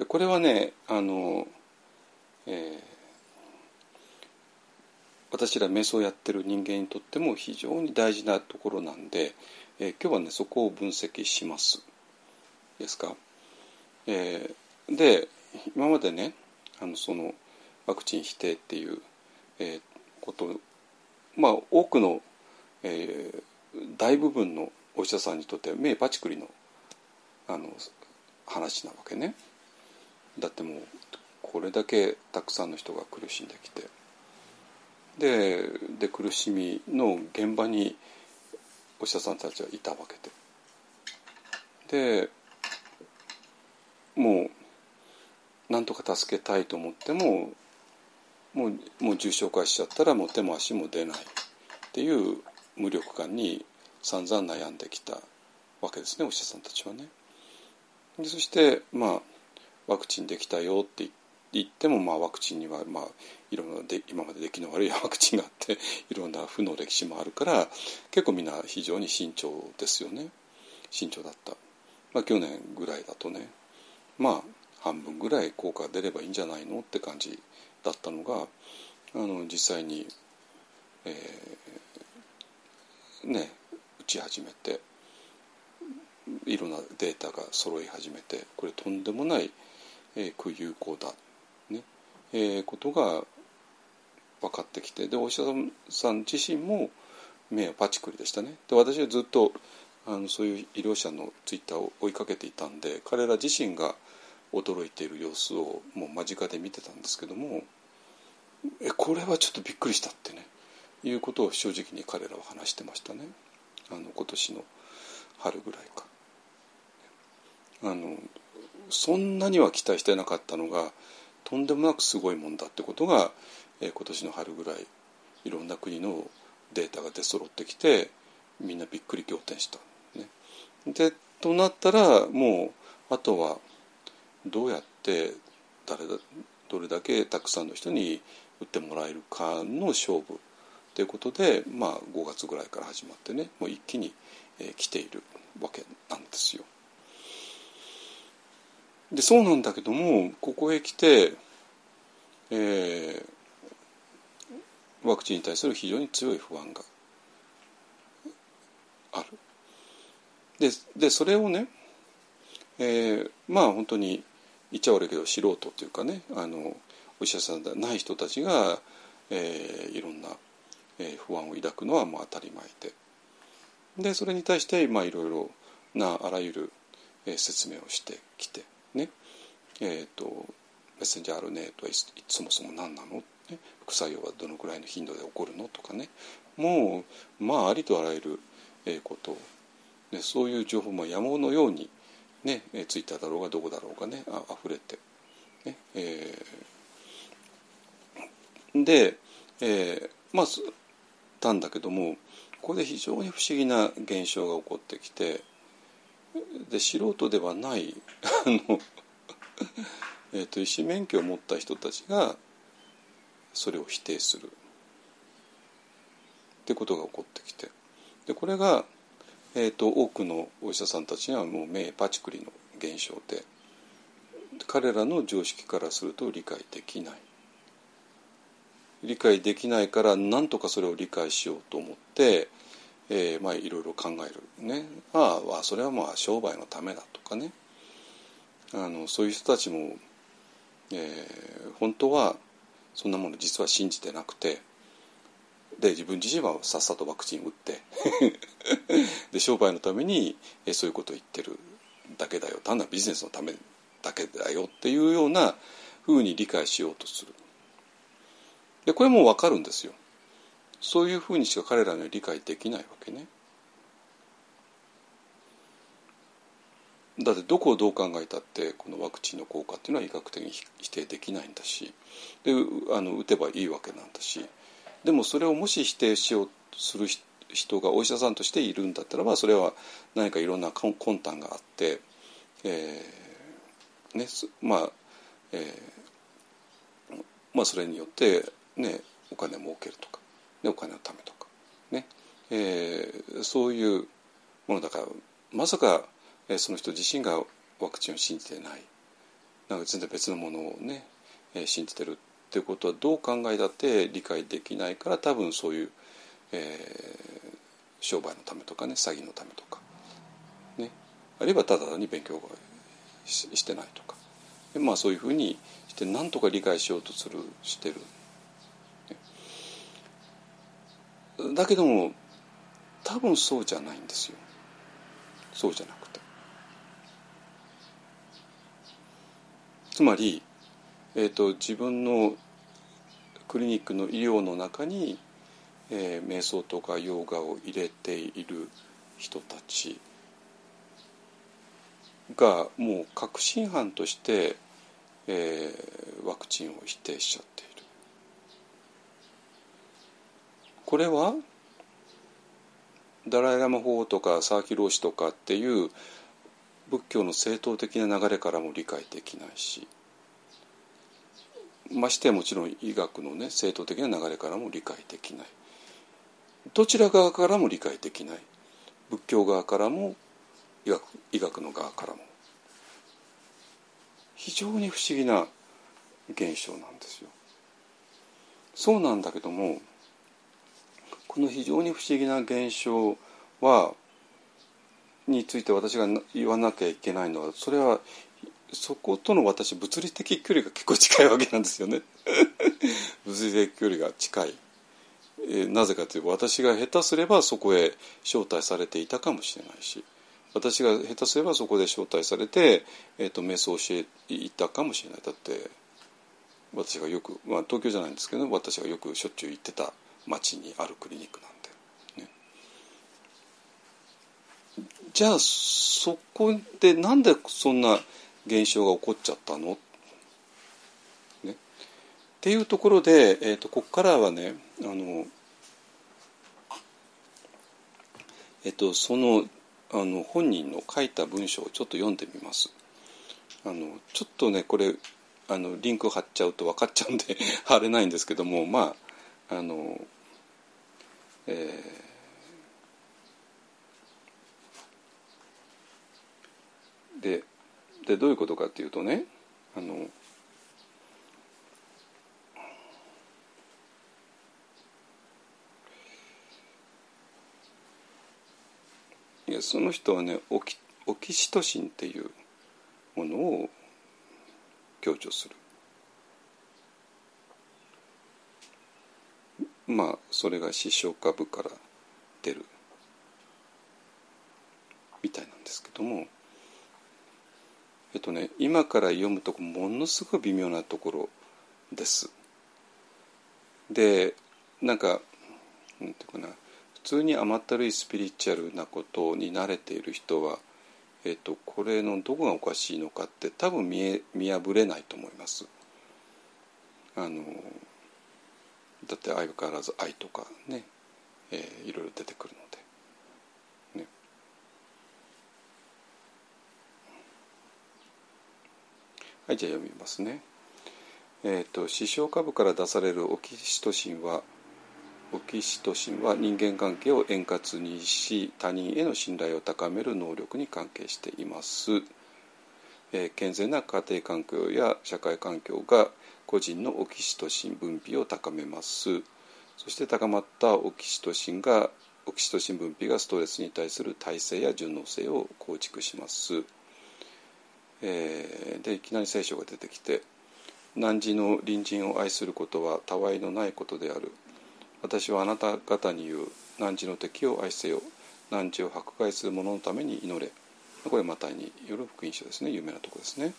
でこれはねあの、えー、私ら瞑想をやってる人間にとっても非常に大事なところなんで、えー、今日はねそこを分析しますですか？えー、で今までねあのそのワクチン否定っていう、えー、ことまあ多くの、えー、大部分のお医者さんにとっては目パチクリのあの話なわけね。だってもうこれだけたくさんの人が苦しんできてでで苦しみの現場にお医者さんたちはいたわけででもうなんとか助けたいと思ってももうもう重症化しちゃったらもう手も足も出ないっていう無力感に散々悩んできたわけですねお医者さんたちはね。でそしてまあワクチンできたよって言っても、まあ、ワクチンには、まあ、いろんなで今まで出来の悪いワクチンがあって いろんな負の歴史もあるから結構みんな非常に慎重ですよね。慎重だった、まあ、去年ぐらいだとね。まあ半分ぐらい効果出ればいいんじゃないのって感じだったのがあの実際に、えー、ね打ち始めていろんなデータが揃い始めてこれとんでもない、えー、有効だ、ね。えー、ことが分かってきてでお医者さん自身も目はパチクリでしたねで私はずっとあのそういう医療者のツイッターを追いかけていたんで彼ら自身が驚いている様子をもう間近で見てたんですけどもえこれはちょっとびっくりしたってねいうことを正直に彼らは話してましたねあの今年の春ぐらいか。あのそんなには期待してなかったのがとんでもなくすごいもんだってことが、え今年の春ぐらいいろんな国のデータが出揃ってきてみんなびっくり仰天した。ね、でとなったらもうあとはどうやって誰だどれだけたくさんの人に打ってもらえるかの勝負ということで、まあ、5月ぐらいから始まってねもう一気に、えー、来ているわけなんですよ。でそうなんだけどもここへ来て、えー、ワクチンに対する非常に強い不安がある。ででそれをね、えー、まあ本当に言っちゃ悪いけど素人というかねあのお医者さんではない人たちが、えー、いろんな、えー、不安を抱くのはまあ当たり前で。でそれに対してまあいろいろなあらゆる、えー、説明をしてきてね。えっ、ー、とメッセンジャー RNA とはそもそも何なの、ね、副作用はどのくらいの頻度で起こるのとかね。もうまあありとあらゆることね、そういう情報も山のように、ね、ツイッターだろうがどこだろうがねあ溢れて、ねえー、で、えー、まあたんだけどもここで非常に不思議な現象が起こってきてで素人ではないあの、えーと、医師免許を持った人たちがそれを否定する。ってことが起こってきて。でこれがえーと、多くのお医者さんたちにはもう目パチクリの現象で彼らの常識からすると理解できない。理解できないから何とかそれを理解しようと思って、えー、まあいろいろ考える。ね。ああそれはまあ商売のためだとかね。あのそういう人たちも、えー、本当はそんなもの実は信じてなくてで自分自身はさっさとワクチン打って で商売のためにえそういうことを言ってるだけだよ。単なるビジネスのためだけだよっていうようなふうに理解しようとする。でこれも分かるんですよ。そういうふうにしか彼らには理解できないわけね。だってどこをどう考えたってこのワクチンの効果っていうのは医学的に否定できないんだしであの打てばいいわけなんだしでもそれをもし否定しようとする人がお医者さんとしているんだったらばそれは何かいろんな魂胆があって、えねまあ、えー、まあそれによってねお金を儲けるとか、ね、お金のためとかね、えー、そういうものだからまさか、え、その人自身がワクチンを信じてない。なんか全然別のものをね、え、信じてるっていうことはどう考えたって理解できないから多分そういう、えー、商売のためとかね詐欺のためとか、ね、あるいはただ単に勉強がししてないとか。で、まあ、そういうふうにして何とか理解しようとするしてる。だけども多分そうじゃないんですよ。そうじゃなくて。つまり、えーと、自分のクリニックの医療の中に、えー、瞑想とかヨガを入れている人たちがもう確信犯として、えー、ワクチンを否定しちゃっている。これはダライ・ラマ法とかサーキローシとかっていう仏教の正統的な流れからも理解できないしましてもちろん医学のね正統的な流れからも理解できない。どちら側からも理解できない。仏教側からも医学医学の側からも。非常に不思議な現象なんですよ。そうなんだけどもこの非常に不思議な現象はについて私が言わなきゃいけないのはそれはそことの私物理的距離が結構近いわけなんですよね。物理的距離が近い、えー、なぜかというと私が下手すればそこへ招待されていたかもしれないし私が下手すればそこで招待されて、えーと、瞑想を教えていたかもしれない。だって私がよく、まあ、東京じゃないんですけど私がよくしょっちゅう行ってた町にあるクリニックなんで、ね、じゃあそこでなんでそんな現象が起こっちゃったの、ね、っていうところで、えーと、ここからはねあの、えーと、そのあの本人の書いた文章をちょっと読んでみます。あのちょっとねこれあのリンク貼っちゃうと分かっちゃうんで貼れないんですけどもまああのえー、ででどういうことかっていうとねあのいやその人はねオキオキシトシンっていうものを強調する。まあそれが視床下部から出るみたいなんですけどもえっとね今から読むとこものすごい微妙なところです。でなんかなんていうかな普通に甘ったるいスピリチュアルなことに慣れている人は、えっと、これのどこがおかしいのかって多分見え見破れないと思います。あのだって相変わらず愛とかね、えー、いろいろ出てくるので。はいじゃあ読みますね。えっ、ー、と視床下部から出されるオキシトシンはオキシトシンは人間関係を円滑にし他人への信頼を高める能力に関係しています。えー、健全な家庭環境や社会環境が個人のオキシトシン分泌を高めます。そして高まったオキシトシンがオキシトシン分泌がストレスに対する耐性や順応性を構築します。えー、でいきなり聖書が出てきて「汝の隣人を愛することはたわいのないことである」「私はあなた方に言う。汝の敵を愛せよ」「汝を迫害する者のために祈れ」これマタイによる福音書ですね。有名なとこですね。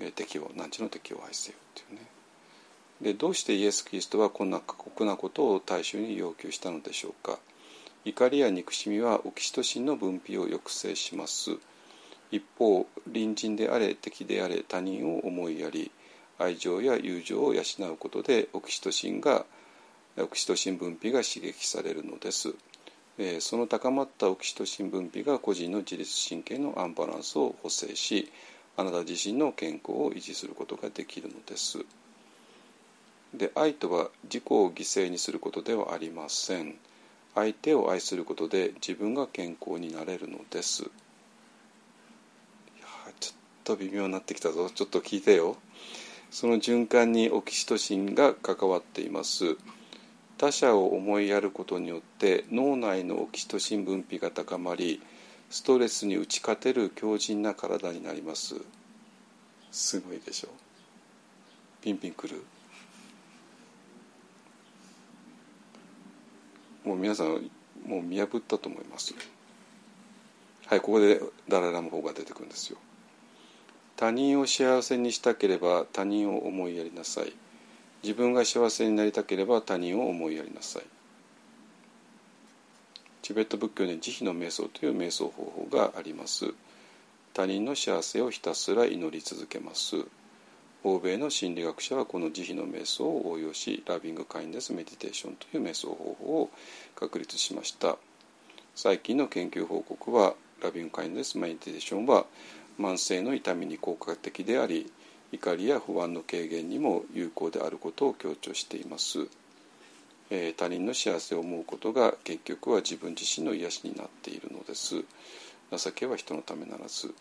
えー、敵を汝の敵を愛せよ。っていうね。でどうしてイエス・キリストはこんな過酷なことを大衆に要求したのでしょうか。怒りや憎しみはオキシトシンの分泌を抑制します。一方隣人であれ敵であれ他人を思いやり愛情や友情を養うことでオキシトシンがオキシトシン分泌が刺激されるのです、えー、その高まったオキシトシン分泌が個人の自律神経のアンバランスを補正しあなた自身の健康を維持することができるのです。で愛とは自己を犠牲にすることではありません。相手を愛することで自分が健康になれるのです。と微妙になってきたぞ。ちょっと聞いてよ。その循環にオキシトシンが関わっています。他者を思いやることによって脳内のオキシトシン分泌が高まりストレスに打ち勝てる強靭な体になります。すごいでしょ。ピンピンくる。もう皆さんもう見破ったと思います。はいここでダライラム法が出てくるんですよ。他人を幸せにしたければ他人を思いやりなさい。自分が幸せになりたければ他人を思いやりなさい。チベット仏教に慈悲の瞑想という瞑想方法があります。他人の幸せをひたすら祈り続けます。欧米の心理学者はこの慈悲の瞑想を応用しラビング・カインネス・メディテーションという瞑想方法を確立しました。最近の研究報告はラビング・カインネス・メディテーションは慢性の痛みに効果的であり怒りや不安の軽減にも有効であることを強調しています、えー、他人の幸せを思うことが結局は自分自身の癒しになっているのです。情けは人のためならず。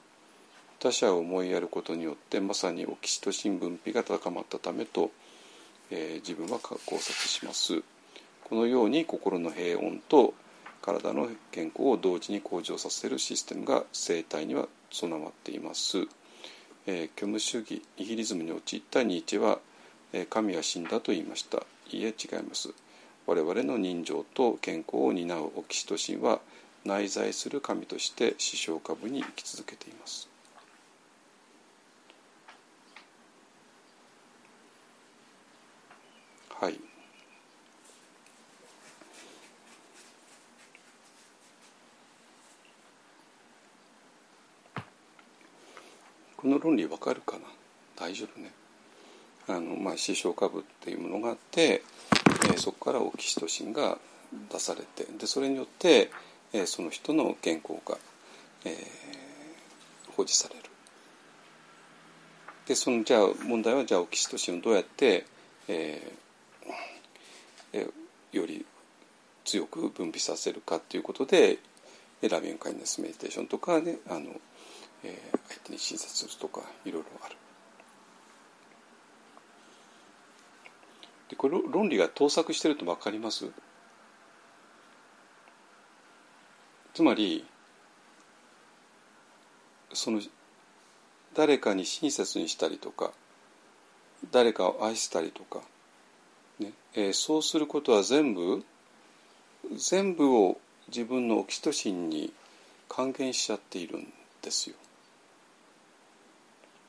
他者を思いやることによってまさにオキシトシン分泌が高まったためと、えー、自分は考察します。このように心の平穏と体の健康を同時に向上させるシステムが生体には備わっています、えー、虚無主義ニヒリズムに陥ったニーチェは、えー、神は死んだと言いました。いいえ違います。我々の人情と健康を担うオキシトシンは内在する神として師匠株に生き続けています。はい。この論理わかるかな？大丈夫ね。あのまあ師匠株っていうものがあって、えー、そこからオキシトシンが出されてでそれによって、えー、その人の健康が、えー、保持される。でそのじゃあ問題はじゃあオキシトシンをどうやって、ええより強く分泌させるかということでラビンカイネスメディテーションとかねあの、えー、相手に親切するとかいろいろある。でこれ論理が盗作してると分かります？つまりその誰かに親切にしたりとか誰かを愛したりとかねえー、そうすることは全部全部を自分のオキシトシンに還元しちゃっているんですよ。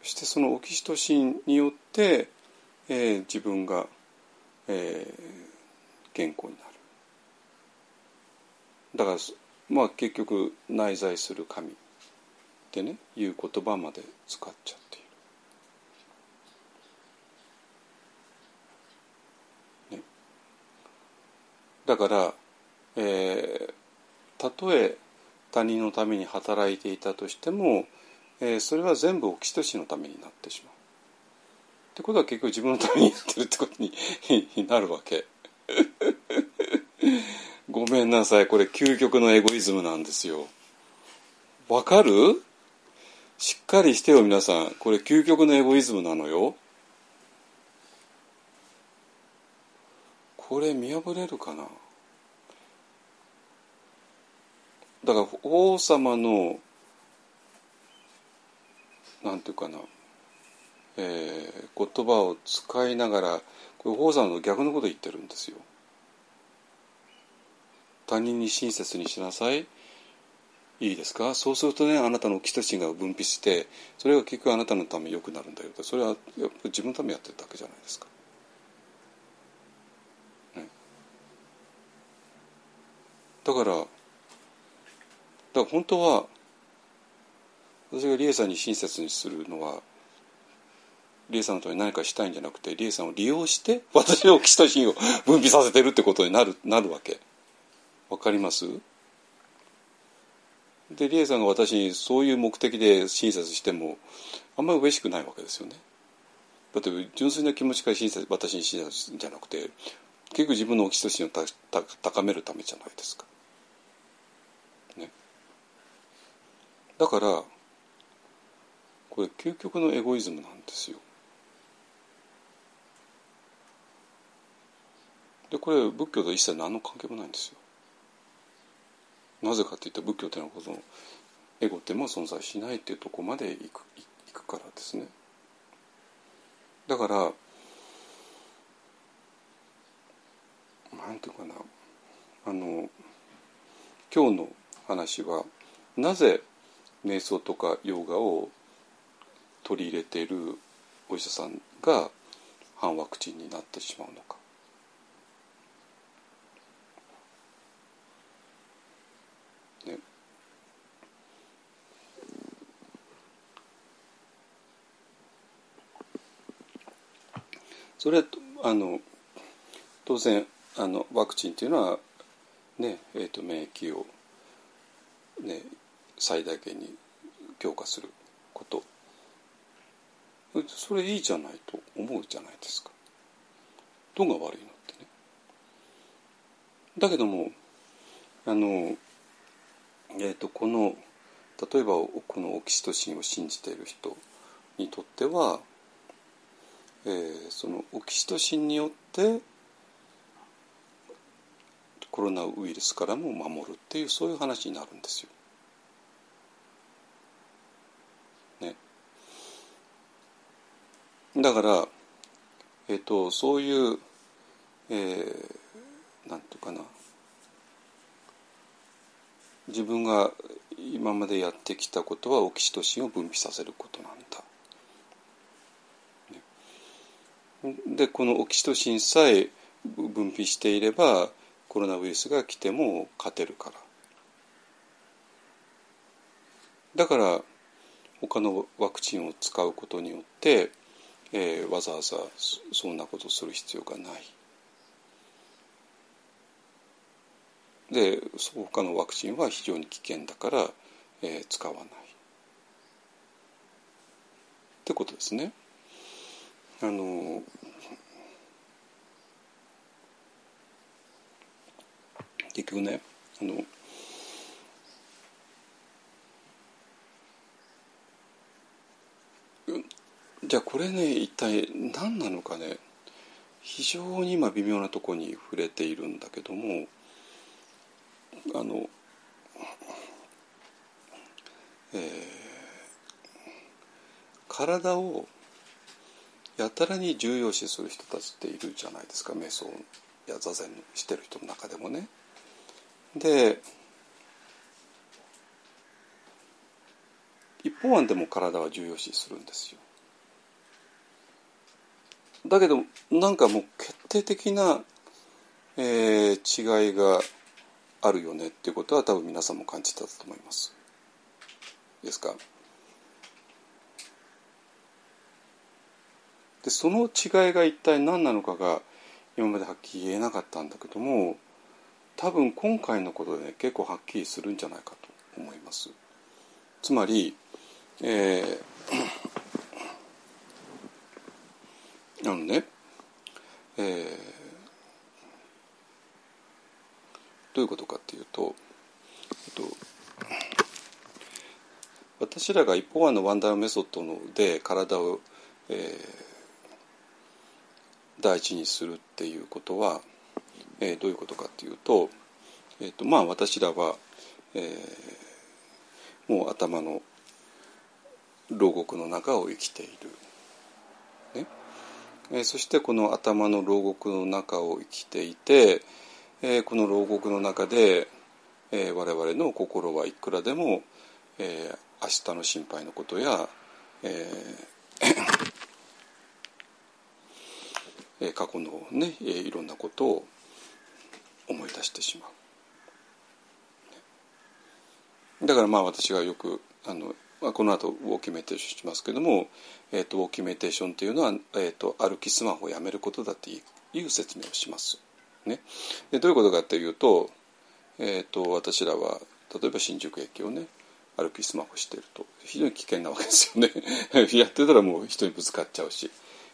そしてそのオキシトシンによって、えー、自分が、えー、健康になる。だからまあ結局内在する神ってねいう言葉まで使っちゃっている。だから、えー、たとえ他人のために働いていたとしても、えー、それは全部オキシトシンのためになってしまう。ってことは結局自分のためにやってるってことに なるわけ。ごめんなさいこれ究極のエゴイズムなんですよ。わかる？しっかりしてよ皆さんこれ究極のエゴイズムなのよ。これ見破れるかな？だから王様のなんていうかな、えー、言葉を使いながらこれ王様の逆のこと言ってるんですよ。他人に親切にしなさい。いいですか？そうするとねあなたのオキシトシンが分泌してそれが結局あなたのために良くなるんだよ。ってそれはやっぱ自分のためやってるだけじゃないですか。だからだから本当は私が理恵さんに親切にするのは理恵さんのために何かしたいんじゃなくて理恵さんを利用して私のオキシトシンを分泌させてるってことになるなるわけわかります？で理恵さんが私にそういう目的で親切してもあんまり嬉しくないわけですよね。だって純粋な気持ちから親切私に親切じゃなくて結局自分のオキシトシンをたた高めるためじゃないですか。ね。だからこれ究極のエゴイズムなんですよ。でこれ仏教と一切何の関係もないんですよ。なぜかといったら仏教というのはこのエゴっても存在しないっていうとこまでいくいくからですね。だからなんていうかなあの今日の話はなぜ瞑想とかヨガを取り入れているお医者さんが反ワクチンになってしまうのか。ね、それあの当然あのワクチンというのは、ねえーと、免疫を、ね、最大限に強化することそれいいじゃないと思うじゃないですか。どが悪いのってね。だけどもあの、えーと、この例えばこのオキシトシンを信じている人にとっては、えー、そのオキシトシンによってコロナウイルスからも守るっていうそういう話になるんですよ。ね。だから、えっ、とそういう、えー、なんていうかな。自分が今までやってきたことはオキシトシンを分泌させることなんだ。でこのオキシトシンさえ分泌していればコロナウイルスが来ても勝てるから。だから他のワクチンを使うことによって、えー、わざわざそんなことする必要がない。で他のワクチンは非常に危険だから、えー、使わない。ってことですね。あの結局ねあのじゃあこれね一体何なのかね非常に今微妙なとこに触れているんだけどもあの、えー、体をやたらに重要視する人たちっているじゃないですか瞑想や座禅してる人の中でもね。で一方案でも体は重要視するんですよ。だけどなんかもう決定的な、えー、違いがあるよねっていうことは多分皆さんも感じたと思います。ですか？でその違いが一体何なのかが今まではっきり言えなかったんだけども多分今回のことで、ね、結構はっきりするんじゃないかと思います。つまり、えー、あのね、えー、どういうことかっていうと、えっと、私らが一方案のワンダーメソッドので体を、えー、大事にするっていうことはえー、どういうことかというと,、えーとまあ、私らは、えー、もう頭の牢獄の中を生きている。え、そしてこの頭の牢獄の中を生きていて、え、この牢獄の中で、えー、我々の心はいくらでも、え、明日の心配のことや、えー、過去のねいろんなことを思い出してしまう。だからまあ私がよくあのこの後ウォーキュメーテーションしますけども、えーと、ウォーキュメーテーションというのは、えーと、歩きスマホをやめることだっていう説明をします。ね、でどういうことかというと,、えーと、私らは例えば新宿駅をね歩きスマホしてると非常に危険なわけですよね。やってたらもう人にぶつかっちゃうし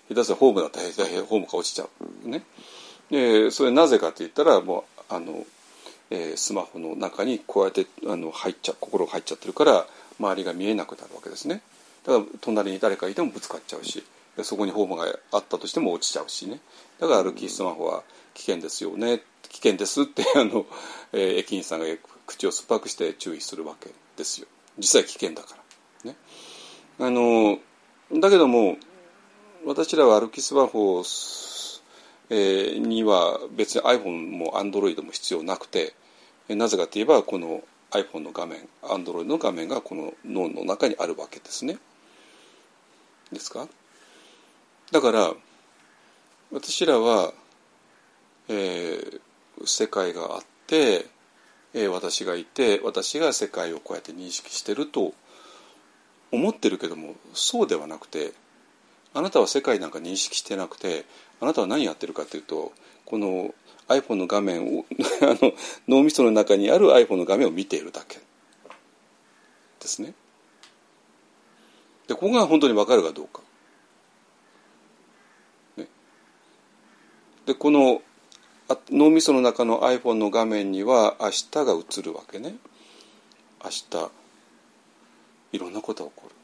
下手すらホームだったらホームが落ちちゃう。ね。でそれなぜかって言ったらもうあの、えー、スマホの中にこうやってあの入っちゃ心が入っちゃってるから周りが見えなくなるわけですね。だから隣に誰かいてもぶつかっちゃうしそこにホームがあったとしても落ちちゃうしね。だから歩きスマホは危険ですよね。危険ですって あの、えー、駅員さんが口を酸っぱくして注意するわけですよ。実際危険だから。ね。あのだけども私らは歩きスマホえ、には別に iPhone も Android も必要なくてなぜかといえばこの iPhone の画面 Android の画面がこの脳の中にあるわけですね。ですか？だから私らは、えー、世界があって、えー、私がいて私が世界をこうやって認識してると思ってるけどもそうではなくてあなたは世界なんか認識してなくてあなたは何やってるかというとこの iPhone の画面を あの脳みその中にある iPhone の画面を見ているだけですね。でここが本当に分かるかどうか。ね、でこの脳みその中の iPhone の画面には明日が映るわけね。明日いろんなことが起こる。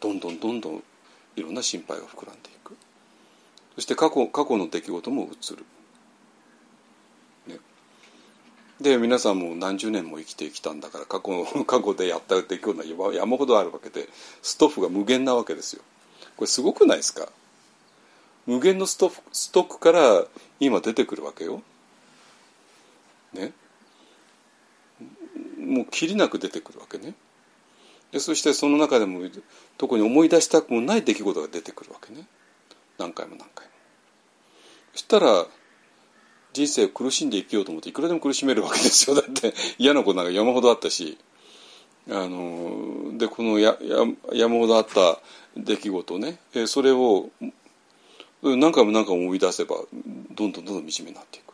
どんどんどんどんいろんな心配が膨らんでいく。そして過去過去の出来事も映る。で皆さんも何十年も生きてきたんだから過去 過去でやった出来事が山ほどあるわけでストックが無限なわけですよ。これすごくないですか？無限のストストックから今出てくるわけよ。ね？もうきりなく出てくるわけね。でそしてその中でも特に思い出したくもない出来事が出てくるわけね。何回も何回も。そしたら人生苦しんで生きようと思っていくらでも苦しめるわけですよ。だって嫌なことなんか山ほどあったし。あのでこのやや山ほどあった出来事ね。それを何回も何回も思い出せばどんどんどんどん惨めになっていく。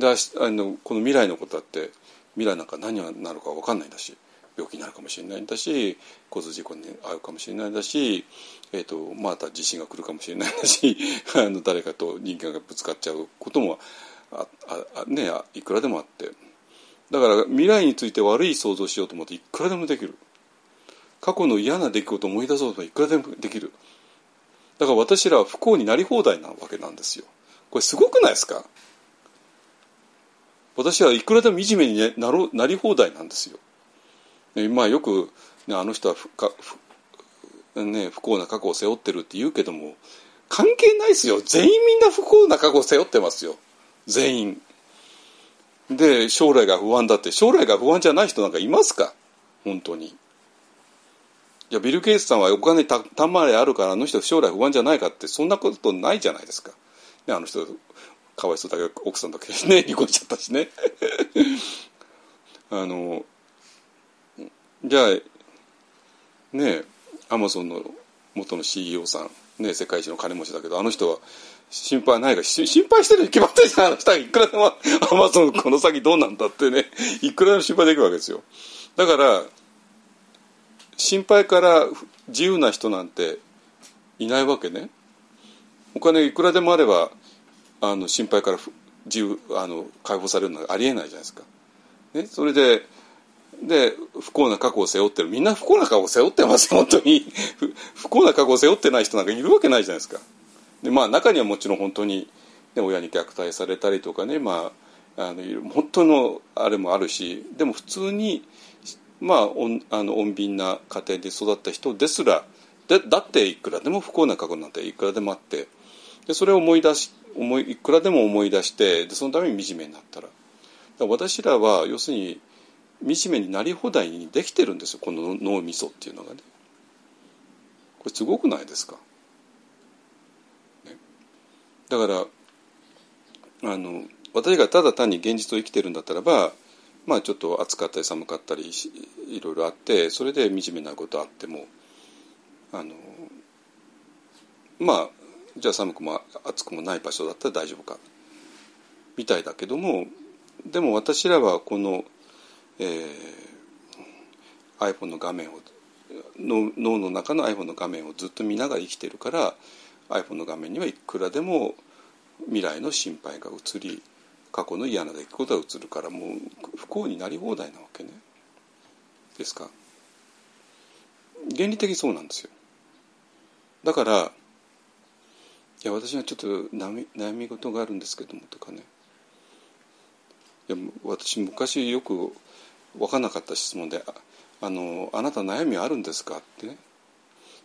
であのこの未来のことだって未来なんか何になるか分かんないんだし。病気になるかもしれないんだし交通事故に遭うかもしれないんだし、えーと、また地震が来るかもしれないんだし あの誰かと人間がぶつかっちゃうこともああねいくらでもあって。だから未来について悪い想像しようと思っていくらでもできる。過去の嫌な出来事を思い出そうといくらでもできる。だから私らは不幸になり放題なわけなんですよ。これすごくないですか？私はいくらでも惨めになろなり放題なんですよ。まあよく、ね、あの人は不か不,、ね、不幸な過去を背負ってるって言うけども関係ないですよ。全員みんな不幸な過去を背負ってますよ。全員。で将来が不安だって。将来が不安じゃない人なんかいますか？本当に。いやビル・ゲイツさんはお金たたまりあるからあの人将来不安じゃないかってそんなことないじゃないですか、ね、あの人かわいそうだけど奥さんだけね離婚しちゃったしね。あのじゃあねアマゾンの元の CEO さん、ね、世界一の金持ちだけどあの人は心配ないが心配してるに決まってるじゃん。あの人はいくらでもアマゾンこの先どうなんだってねいくらでも心配できるわけですよ。だから心配から自由な人なんていないわけね。お金いくらでもあればあの心配から自由あの解放されるのはありえないじゃないですか、ね、それでで不幸な過去を背負ってる。みんな不幸な過去を背負ってます。本当に。不幸な過去を背負ってない人なんかいるわけないじゃないですか。でまあ中にはもちろん本当に、ね、親に虐待されたりとかね。まああの本当のあれもあるし。でも普通にまあおあの穏便な家庭で育った人ですらでだっていくらでも不幸な過去なんていくらでもあって。でそれを思い出し思いいくらでも思い出してでそのために惨めになったら。ら私らは要するに惨めになり放題にできてるんですよこの脳みそっていうのがね。これすごくないですか、ね、だからあの私がただ単に現実を生きてるんだったらばまあちょっと暑かったり寒かったりいろいろあってそれで惨めなことあってもあのまあじゃあ寒くも暑くもない場所だったら大丈夫か。みたいだけどもでも私らはこのえー、iPhone の画面を脳の中の iPhone の画面をずっと見ながら生きてるから iPhone の画面にはいくらでも未来の心配が移り過去の嫌な出来事が移るからもう不幸になり放題なわけね。ですか。原理的そうなんですよ。だからいや私はちょっと悩み事があるんですけどもとかね。いや私昔よく分かんなかった質問で「あのあなた悩みあるんですか?」ってね。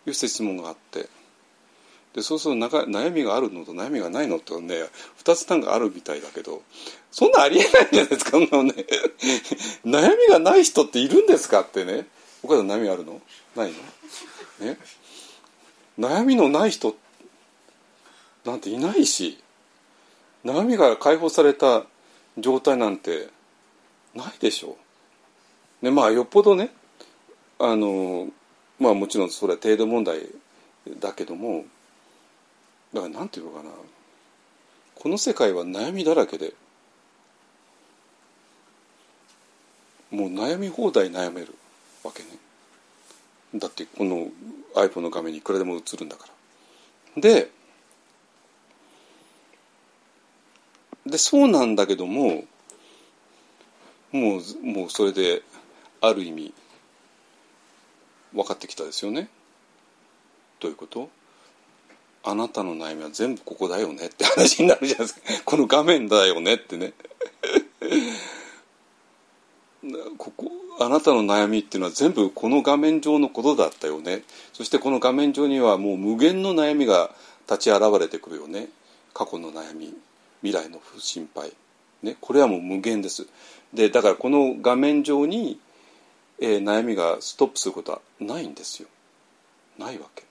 いう質問があって。でそうすると悩みがあるのと悩みがないのとね2つ単があるみたいだけどそんなありえないじゃないですかそんなね。悩みがない人っているんですかってね。お母さん悩みあるの？ないの？ね？悩みのない人なんていないし悩みが解放された状態なんてないでしょう。ねまあよっぽどねあのまあもちろんそれは程度問題だけどもだからなんていうのかなこの世界は悩みだらけでもう悩み放題悩めるわけねだってこの iPhone の画面にいくらでも映るんだからででそうなんだけどももうもうそれである意味分かってきたですよね？どういうこと？あなたの悩みは全部ここだよね？って話になるじゃないですか。この画面だよね？ってね。ここあなたの悩みっていうのは全部この画面上のことだったよね？そしてこの画面上にはもう無限の悩みが立ち現れてくるよね？過去の悩み未来の不心配、ね、これはもう無限です。でだからこの画面上に、えー、悩みがストップすることはないんですよ。ないわけ。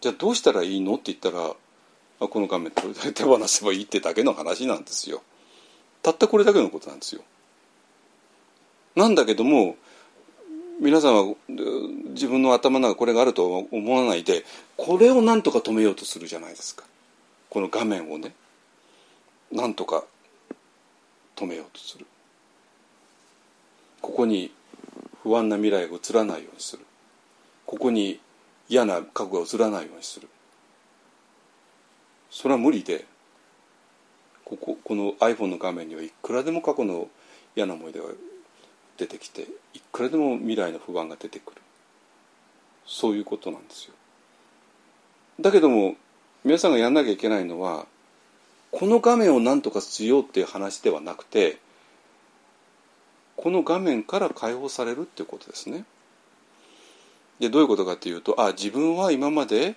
じゃあどうしたらいいの？って言ったらこの画面 手放せばいいってだけの話なんですよ。たったこれだけのことなんですよ。なんだけども皆さんは自分の頭の中これがあると思わないでこれをなんとか止めようとするじゃないですか。この画面をね。なんとか止めようとする。ここに不安な未来が映らないようにする。ここに嫌な過去が映らないようにする。それは無理でこここの iPhone の画面にはいくらでも過去の嫌な思い出が出てきていくらでも未来の不安が出てくる。そういうことなんですよ。だけども皆さんがやんなきゃいけないのはこの画面を何とかしようっていう話ではなくてこの画面から解放されるっていうことですね。でどういうことかというとあ自分は今まで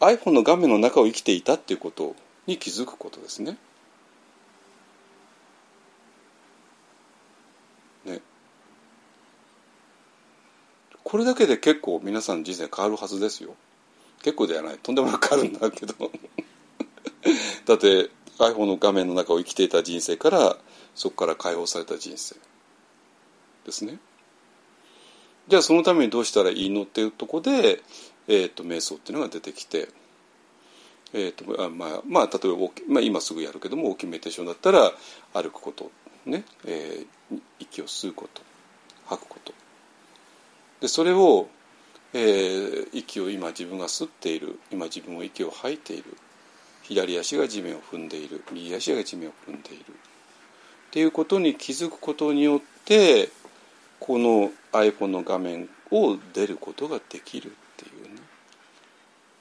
iPhone の画面の中を生きていたっていうことに気づくことですね。ねこれだけで結構皆さんの人生変わるはずですよ。結構ではないとんでもなく変わるんだけど だって iPhone の画面の中を生きていた人生からそこから解放された人生ですね。じゃあそのためにどうしたらいいのっていうとこで、えーと、瞑想っていうのが出てきて、えーとあまあまあ、例えば、まあ、今すぐやるけども大きめテーションだったら歩くことね、えー、息を吸うこと吐くこと。でそれを、えー、息を今自分が吸っている今自分も息を吐いている。左足が地面を踏んでいる。右足が地面を踏んでいる。っていうことに気づくことによってこの iPhone の画面を出ることができるっていうね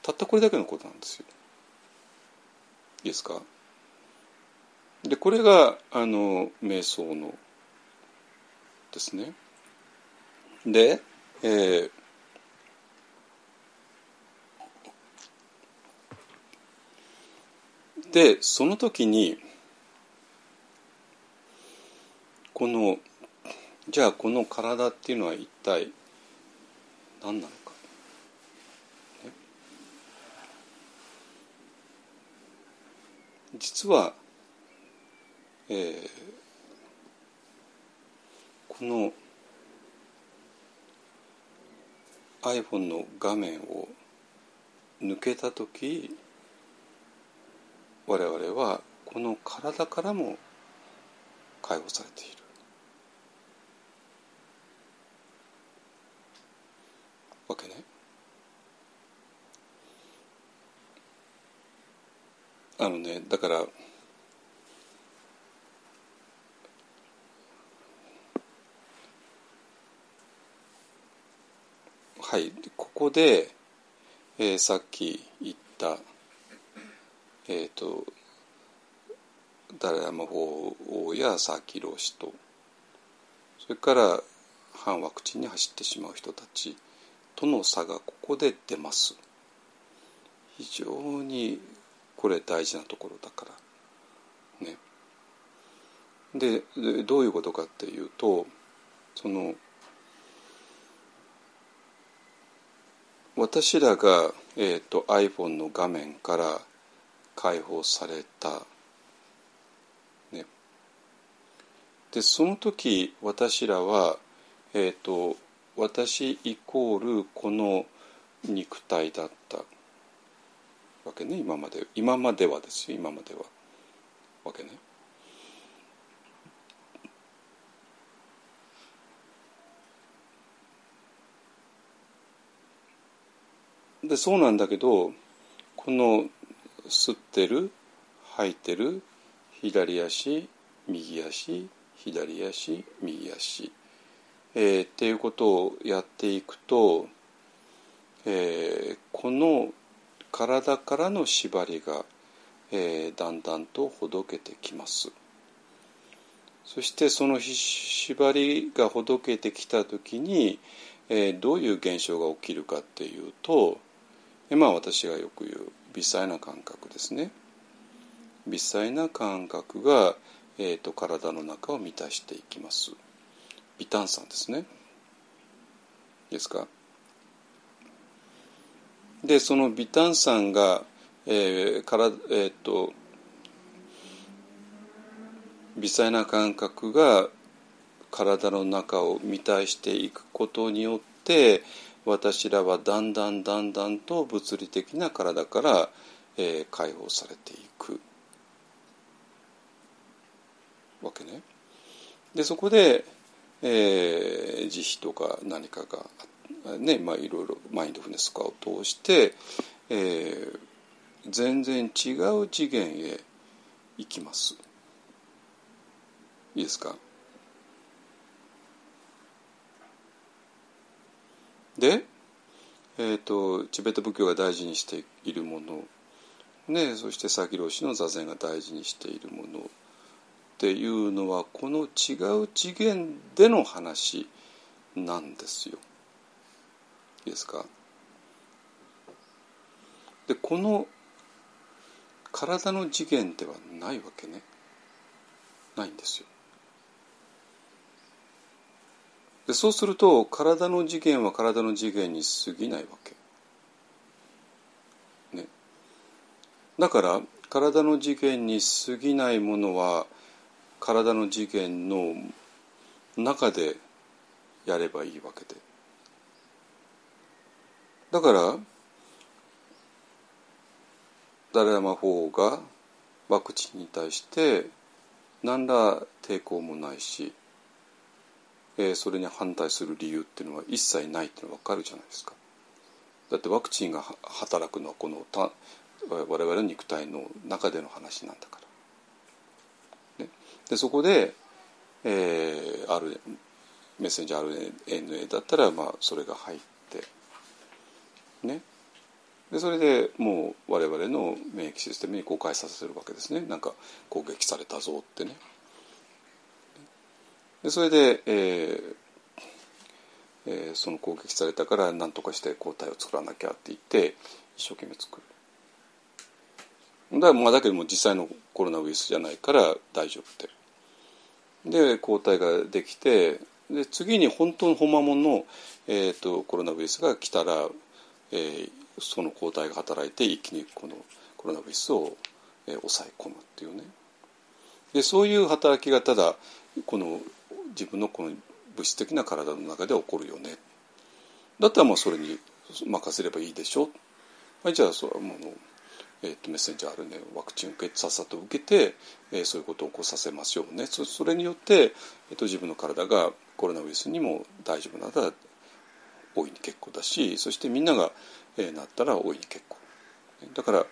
たったこれだけのことなんですよ。いいですか？でこれがあの瞑想のですね。で、えー、でその時にこのじゃあこの体っていうのは一体何なのか、ね、実は、えー、この iPhone の画面を抜けた時我々はこの体からも解放されている。あのねだからはいここで、えー、さっき言ったえっ、ー、とダラヤマ法王や佐々木氏とそれから反ワクチンに走ってしまう人たちとの差がここで出ます。非常にこれ大事なところだから。ね。でどういうことかっていうとその私らが、えーと、iPhone の画面から解放された、ね、でその時私らは、えーと、私イコールこの肉体だった。わけね今まで。今まではですよ今までは。わけね。でそうなんだけどこの吸ってる吐いてる左足右足左足右足、えー、っていうことをやっていくと、えー、この体からの縛りが、えー、だんだんとほどけてきます。そしてその縛りがほどけてきた時に、えー、どういう現象が起きるかっていうとまあ私がよく言う微細な感覚ですね。微細な感覚が、えーと、体の中を満たしていきます。微炭酸ですね。ですか？でその微炭酸が、えーからえーと微細な感覚が体の中を満たしていくことによって私らはだんだんだんだんと物理的な体から、えー、解放されていくわけね。でそこで、えー、慈悲とか何かがあっねまあいろいろマインドフネスとかを通して、えー、全然違う次元へ行きます。いいですか？で、えーと、チベット仏教が大事にしているもの、ね、そして佐木老師の座禅が大事にしているものっていうのはこの違う次元での話なんですよ。いですか？でこの体の次元ではないわけねないんですよ。でそうすると体の次元は体の次元に過ぎないわけ。ね、だから体の次元に過ぎないものは体の次元の中でやればいいわけで。だからダラヤマ法がワクチンに対して何ら抵抗もないしえー、それに反対する理由っていうのは一切ないっていうのは分かるじゃないですか。だってワクチンが働くのはこのた我々の肉体の中での話なんだから。ね、でそこで、えー、R メッセンジャー RNA だったら、まあ、それが入ってねでそれでもう我々の免疫システムに公開させるわけですねなんか攻撃されたぞってね。でそれで、えーえー、その攻撃されたから何とかして抗体を作らなきゃって言って一生懸命作る。だまあだけども実際のコロナウイルスじゃないから大丈夫で。で抗体ができてで次に本当の本物の、えーと、コロナウイルスが来たら、えー、その抗体が働いて一気にこのコロナウイルスを、えー、抑え込むっていうね。でそういう働きがただこの自分のこの物質的な体の中で起こるよね。だったらもうそれに任せればいいでしょ。はいじゃあそれはもう、えーと、メッセンジャー RNA ワクチンを受けさっさと受けて、えー、そういうことを起こさせましょうね。それによって、えーと、自分の体がコロナウイルスにも大丈夫なら大いに結構だしそしてみんなが、えー、なったら大いに結構だから、え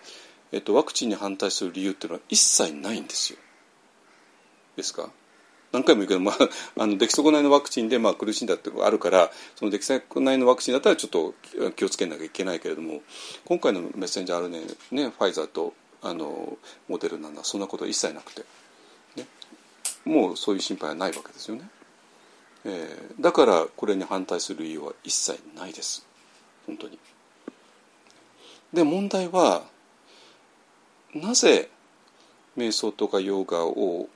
えっと、ワクチンに反対する理由っていうのは一切ないんですよ。ですか？何回も言うけど、まあ、あの出来損ないのワクチンでまあ苦しんだっていうのがあるからその出来損ないのワクチンだったらちょっと気をつけなきゃいけないけれども今回のメッセンジャー RNA ねファイザーとあのモデルナはそんなことは一切なくて、ね、もうそういう心配はないわけですよね。えー、だからこれに反対する理由は一切ないです本当に。で問題はなぜ瞑想とかヨガを、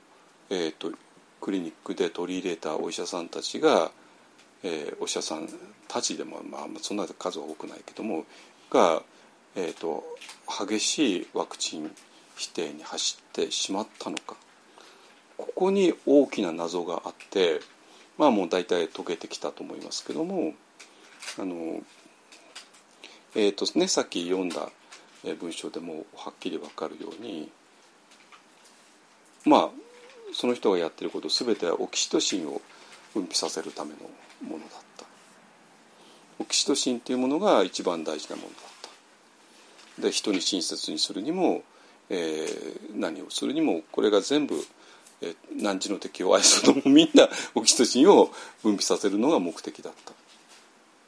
えーと、クリニックで取り入れたお医者さんたちが、えー、お医者さんたちでも、まあ、そんな数は多くないけどもが、えーと、激しいワクチン否定に走ってしまったのかここに大きな謎があってまあもう大体解けてきたと思いますけどもあのえーとね、さっき読んだ文章でもはっきり分かるようにまあその人がやってること全てはオキシトシンを分泌させるためのものだった。オキシトシンっていうものが一番大事なものだった。で人に親切にするにも、えー、何をするにもこれが全部、えー、何時の敵を愛するのもみんなオキシトシンを分泌させるのが目的だった。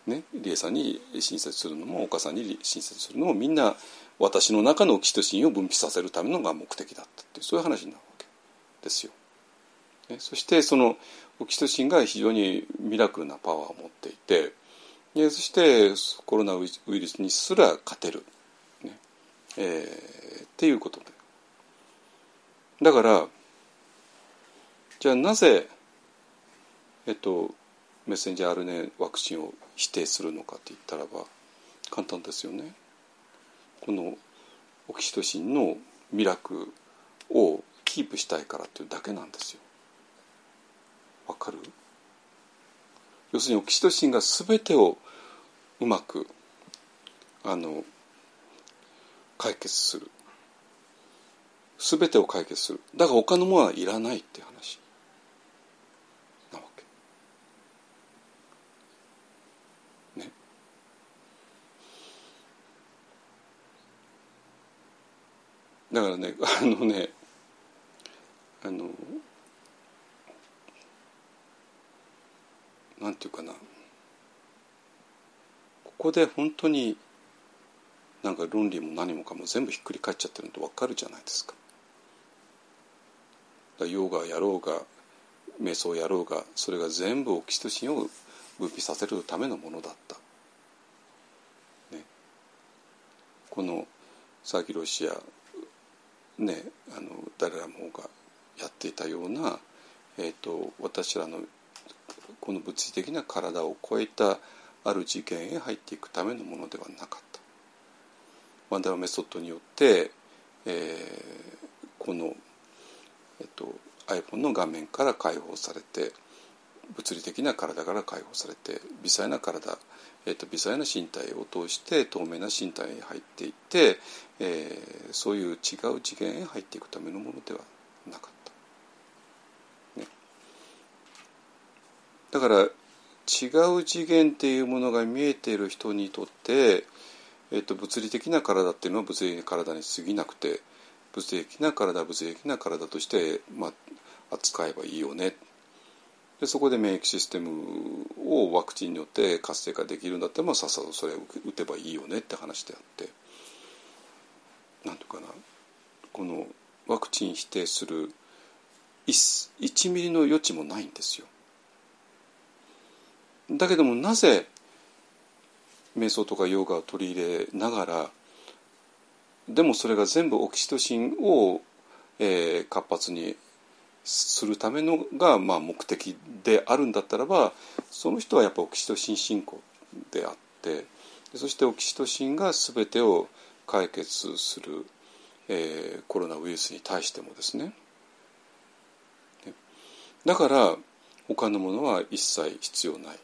ね、理恵さんに親切するのもお母さんに親切するのもみんな私の中のオキシトシンを分泌させるためのが目的だったっていうそういう話になるわけですよ。ね、そしてそのオキシトシンが非常にミラクルなパワーを持っていてでそしてコロナウイルスにすら勝てる、ね。えー、っていうことで。だからじゃあなぜえっとメッセンジャー RNA ワクチンを否定するのかって言ったらば簡単ですよね。このオキシトシンのミラクをキープしたいからっていうだけなんですよ。わかる？要するにオキシトシンが全てをうまくあの解決する全てを解決するだから他のものはいらないって話だからねあのねあのなんていうかなここで本当になんか論理も何もかも全部ひっくり返っちゃってるのと分かるじゃないですか。だヨガやろうが瞑想やろうがそれが全部オキシトシンを分泌させるためのものだった。ね、このサーキロシアねあのダララモがやっていたような、えーと、私らのこの物理的な体を超えたある次元へ入っていくためのものではなかった。ワンダーメソッドによって、えー、この、えっと、iPhone の画面から解放されて物理的な体から解放されて微細な体えーと、微細な身体を通して透明な身体に入っていって、えー、そういう違う次元へ入っていくためのものではなかった。ね、だから違う次元っていうものが見えている人にとって、えーと、物理的な体っていうのは物理的な体に過ぎなくて物理的な体物理的な体として、まあ、扱えばいいよねでそこで免疫システムをワクチンによって活性化できるんだったら、ま、さっさとそれを打てばいいよねって話であってなんとかなこのワクチン否定する 1, 1ミリの余地もないんですよ。だけどもなぜ瞑想とかヨガを取り入れながらでもそれが全部オキシトシンを、えー、活発にするためのがまあ目的であるんだったらばその人はやっぱオキシトシン信仰であってそしてオキシトシンが全てを解決する、えー、コロナウイルスに対してもですね。だから他のものは一切必要ない。っ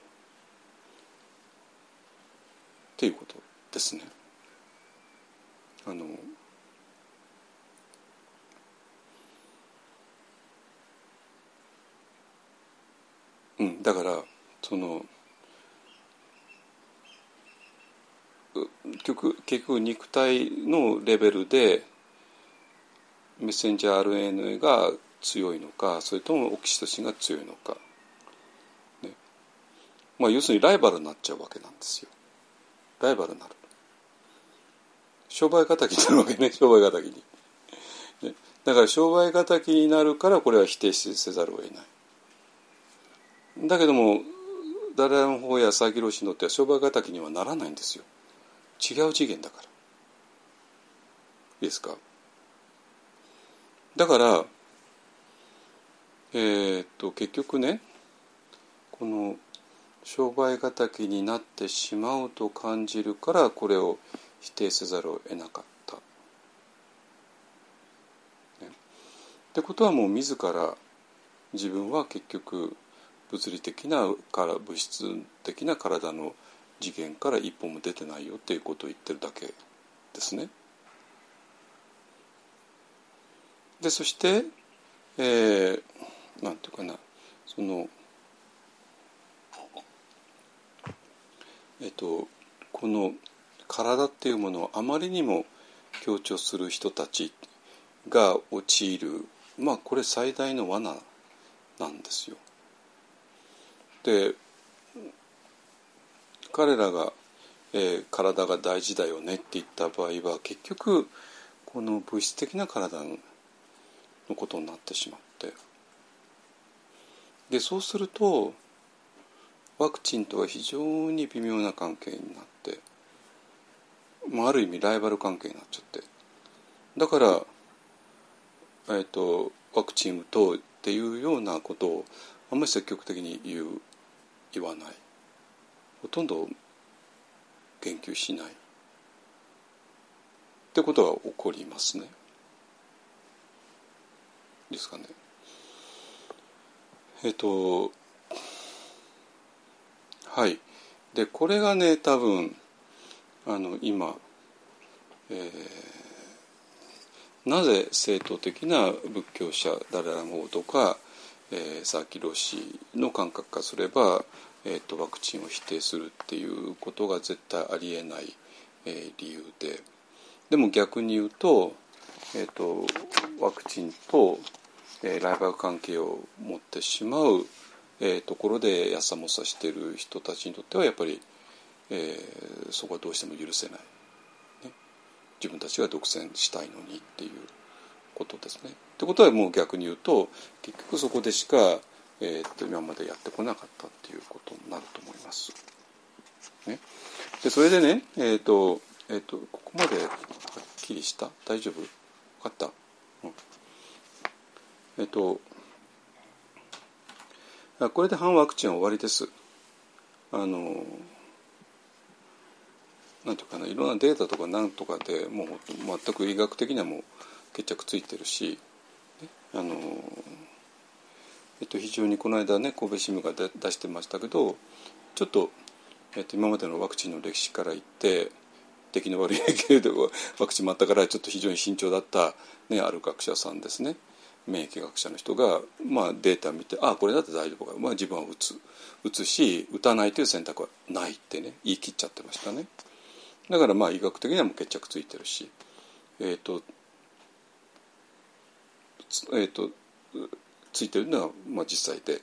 ていうことですね。あのうん、だからその結局結局肉体のレベルでメッセンジャー RNA が強いのかそれともオキシトシンが強いのか、ね。まあ、要するにライバルになっちゃうわけなんですよ。ライバルになる。商売敵になるわけね商売敵に、ね、だから商売敵になるからこれは否定せざるを得ない。だけどもダラヤン法や佐々木氏にとっては商売敵にはならないんですよ。違う次元だから。いいですか？だからえー、っと結局ねこの商売敵になってしまうと感じるからこれを否定せざるを得なかった。ね、ってことはもう自ら自分は結局物理的なから物質的な体の次元から一歩も出てないよっていうことを言ってるだけですね。でそして、えー、なんていうかなそのえっとこの体っていうものをあまりにも強調する人たちが陥るまあこれ最大の罠なんですよ。で彼らが、えー、体が大事だよねって言った場合は結局この物質的な体のことになってしまって。でそうするとワクチンとは非常に微妙な関係になって、まあ、ある意味ライバル関係になっちゃって。だから、えーと、ワクチン打とうっていうようなことをあんまり積極的に言う言わないほとんど言及しないってことが起こりますね。ですかね。えっとはいでこれがね多分あの今、えー、なぜ正統的な仏教者ダララモとか、えー、サーキロシの感覚からすればえーと、ワクチンを否定するっていうことが絶対ありえない、えー、理由で。でも逆に言うと,、えーと、ワクチンと、えー、ライバル関係を持ってしまう、えー、ところでやさもさしてる人たちにとってはやっぱり、えー、そこはどうしても許せない、ね、自分たちが独占したいのにっていうことですね。ってことはもう逆に言うと結局そこでしかえー、と今までやってこなかったっていうことになると思います。ね、でそれでね、えーとえーと、ここまではっきりした？大丈夫？分かった、うん、えっ、ー、とこれで反ワクチンは終わりです。あのなんていうかないろんなデータとかなんとかでもう全く医学的にはもう決着ついてるし、ね、あのえっと、非常にこの間ね神戸新聞が出してましたけどちょっと、えっと、今までのワクチンの歴史から言って出来の悪いけれどワクチンもあったからちょっと非常に慎重だった、ね、ある学者さんですね。免疫学者の人が、まあ、データ見てああこれだって大丈夫か、まあ、自分は打つ。打つし打たないという選択はないってね言い切っちゃってましたね。だからまあ医学的にはもう決着ついてるし。えっ、ー、とえっ、ー、とついてるのはまあ実際で。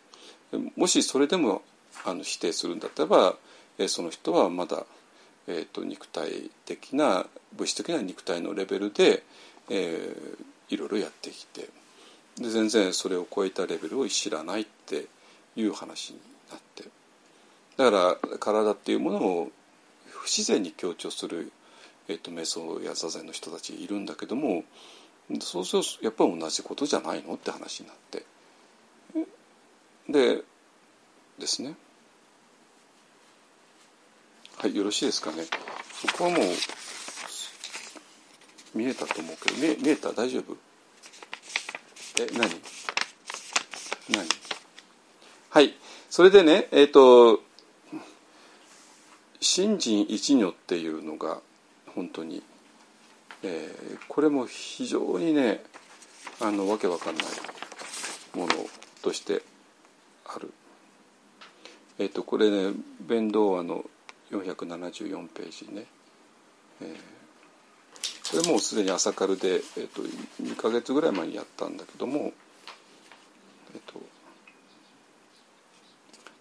もしそれでもあの否定するんだったら、えその人はまだ、えーと、肉体的な物質的な肉体のレベルで、えー、いろいろやってきて。で全然それを超えたレベルを知らないっていう話になって。だから体っていうものを不自然に強調する、えーと、瞑想や座禅の人たちいるんだけどもそうするとやっぱり同じことじゃないのって話になって。でですね。はいよろしいですかね。そこはもう見えたと思うけど見見えた？大丈夫？え何？何？はいそれでねえっ、ー、と新人一如っていうのが本当に、えー、これも非常にねあのわけわかんないものとして。えっ、ー、とこれね弁道話の474ページね、えー、これもうすでに朝カルで、えーと、2か月ぐらい前にやったんだけども、えーと、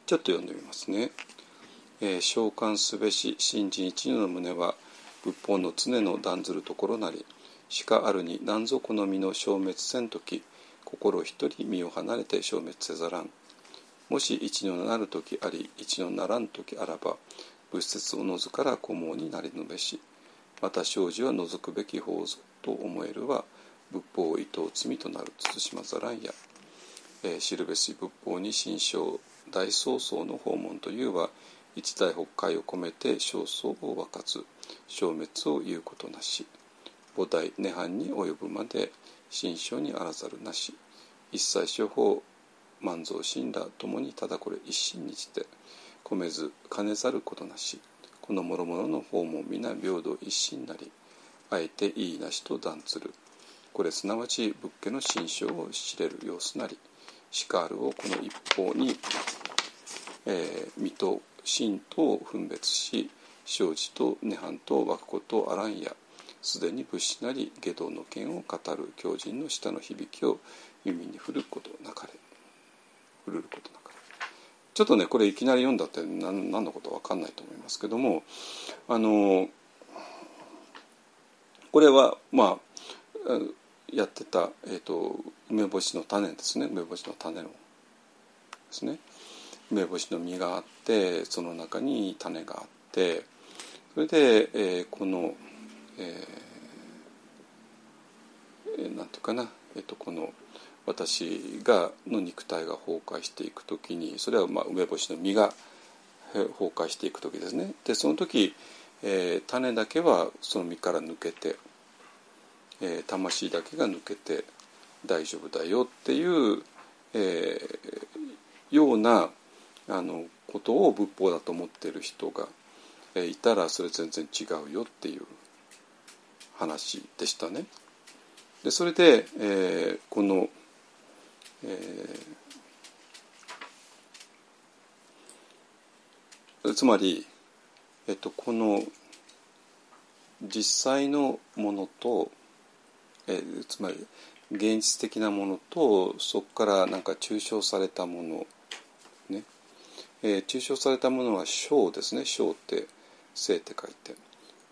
ちょっと読んでみますね。えー、召喚すべし信心一如の胸は仏法の常の断ずるところなりしかあるに何ぞ好みの消滅せん時心一人身を離れて消滅せざらんもし一如なる時あり一如ならん時あらば物質を除から古毛になりぬべし。また生じは除くべき法ぞと思えるは仏法を意図罪となる慎まざらんや、えー、知るべし仏法に心象大曹操の訪問というは一代北海を込めて焦燥を分かず消滅を言うことなし。菩提涅槃に及ぶまで心象にあらざるなし。一切処方万蔵心らともにただこれ一心にして込めず兼ねざることなしこの諸々の方も皆平等一心なりあえていいなしと断ずる。これすなわち仏家の心象を知れる様子なりしかるをこの一方に、えー、水戸真と分別し生じと涅槃と湧くことあらんやすでに仏師なり下道の剣を語る狂人の舌の響きを耳に振ることなかれ。振るることなかれちょっとねこれいきなり読んだって何何のことか分かんないと思いますけどもあのこれはまあやってた、えーと、梅干しの種ですね。梅干しの種のですね。梅干しの実があってその中に種があってそれで、えー、この、えー、なんていうかな、えーと、この私がの肉体が崩壊していく時にそれはまあ梅干しの実が崩壊していく時ですね。でその時、えー、種だけはその実から抜けて、えー、魂だけが抜けて大丈夫だよっていう、えー、ようなあのことを仏法だと思っている人がいたらそれ全然違うよっていう話でしたね。でそれで、えー、この、えー、つまり、えっと、この実際のものと、えー、つまり現実的なものとそこからなんか抽象されたものね。えー、抽象されたものは小ですね。小って性って書いて。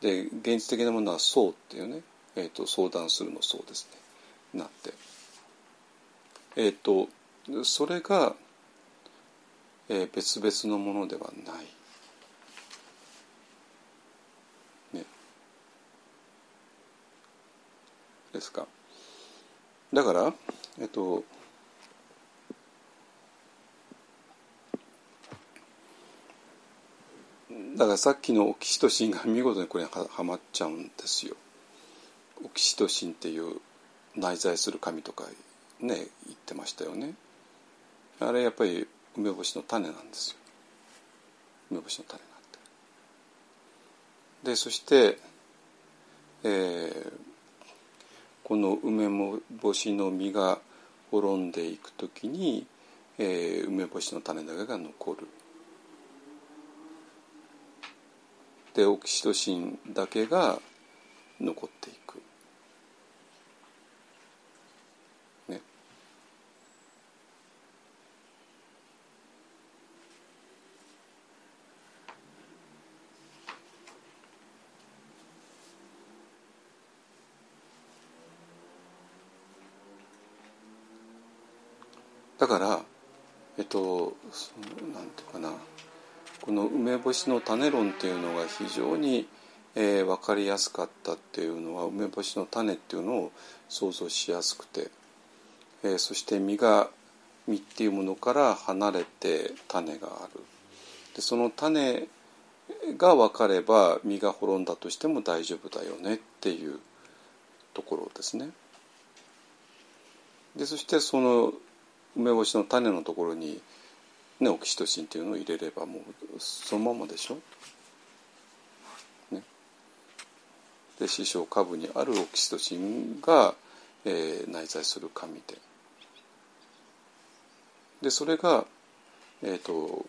で現実的なものは相っていうね、えーと、相談するの相ですね。なって。えっ、とそれが、えー、別々のものではない。ね、ですか。だからえっ、とだからさっきのオキシトシンが見事にこれにはまっちゃうんですよ。オキシトシンっていう内在する神とかね言ってましたよね。あれやっぱり梅干しの種なんですよ。梅干しの種なんで。でそして、えー、この梅干しの実が滅んでいくときに、えー、梅干しの種だけが残る。でオキシトシンだけが残っていく。ね。だからえっとなんていうかな。この梅干しの種論っていうのが非常に、えー、分かりやすかったっていうのは梅干しの種っていうのを想像しやすくて、えー、そして実が実っていうものから離れて種がある。でその種が分かれば実が滅んだとしても大丈夫だよねっていうところですね。でそしてその梅干しの種のところにね、オキシトシンっていうのを入れればもうそのままでしょ？ね、で師匠下部にあるオキシトシンが、えー、内在する神で。でそれがえっ、ー、と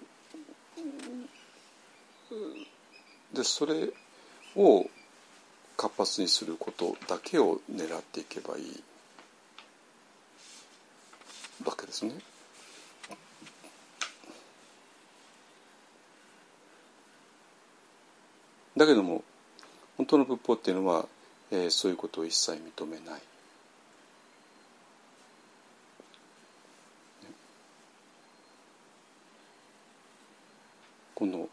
でそれを活発にすることだけを狙っていけばいい。わけですね。だけども本当の仏法っていうのは、えー、そういうことを一切認めない。この、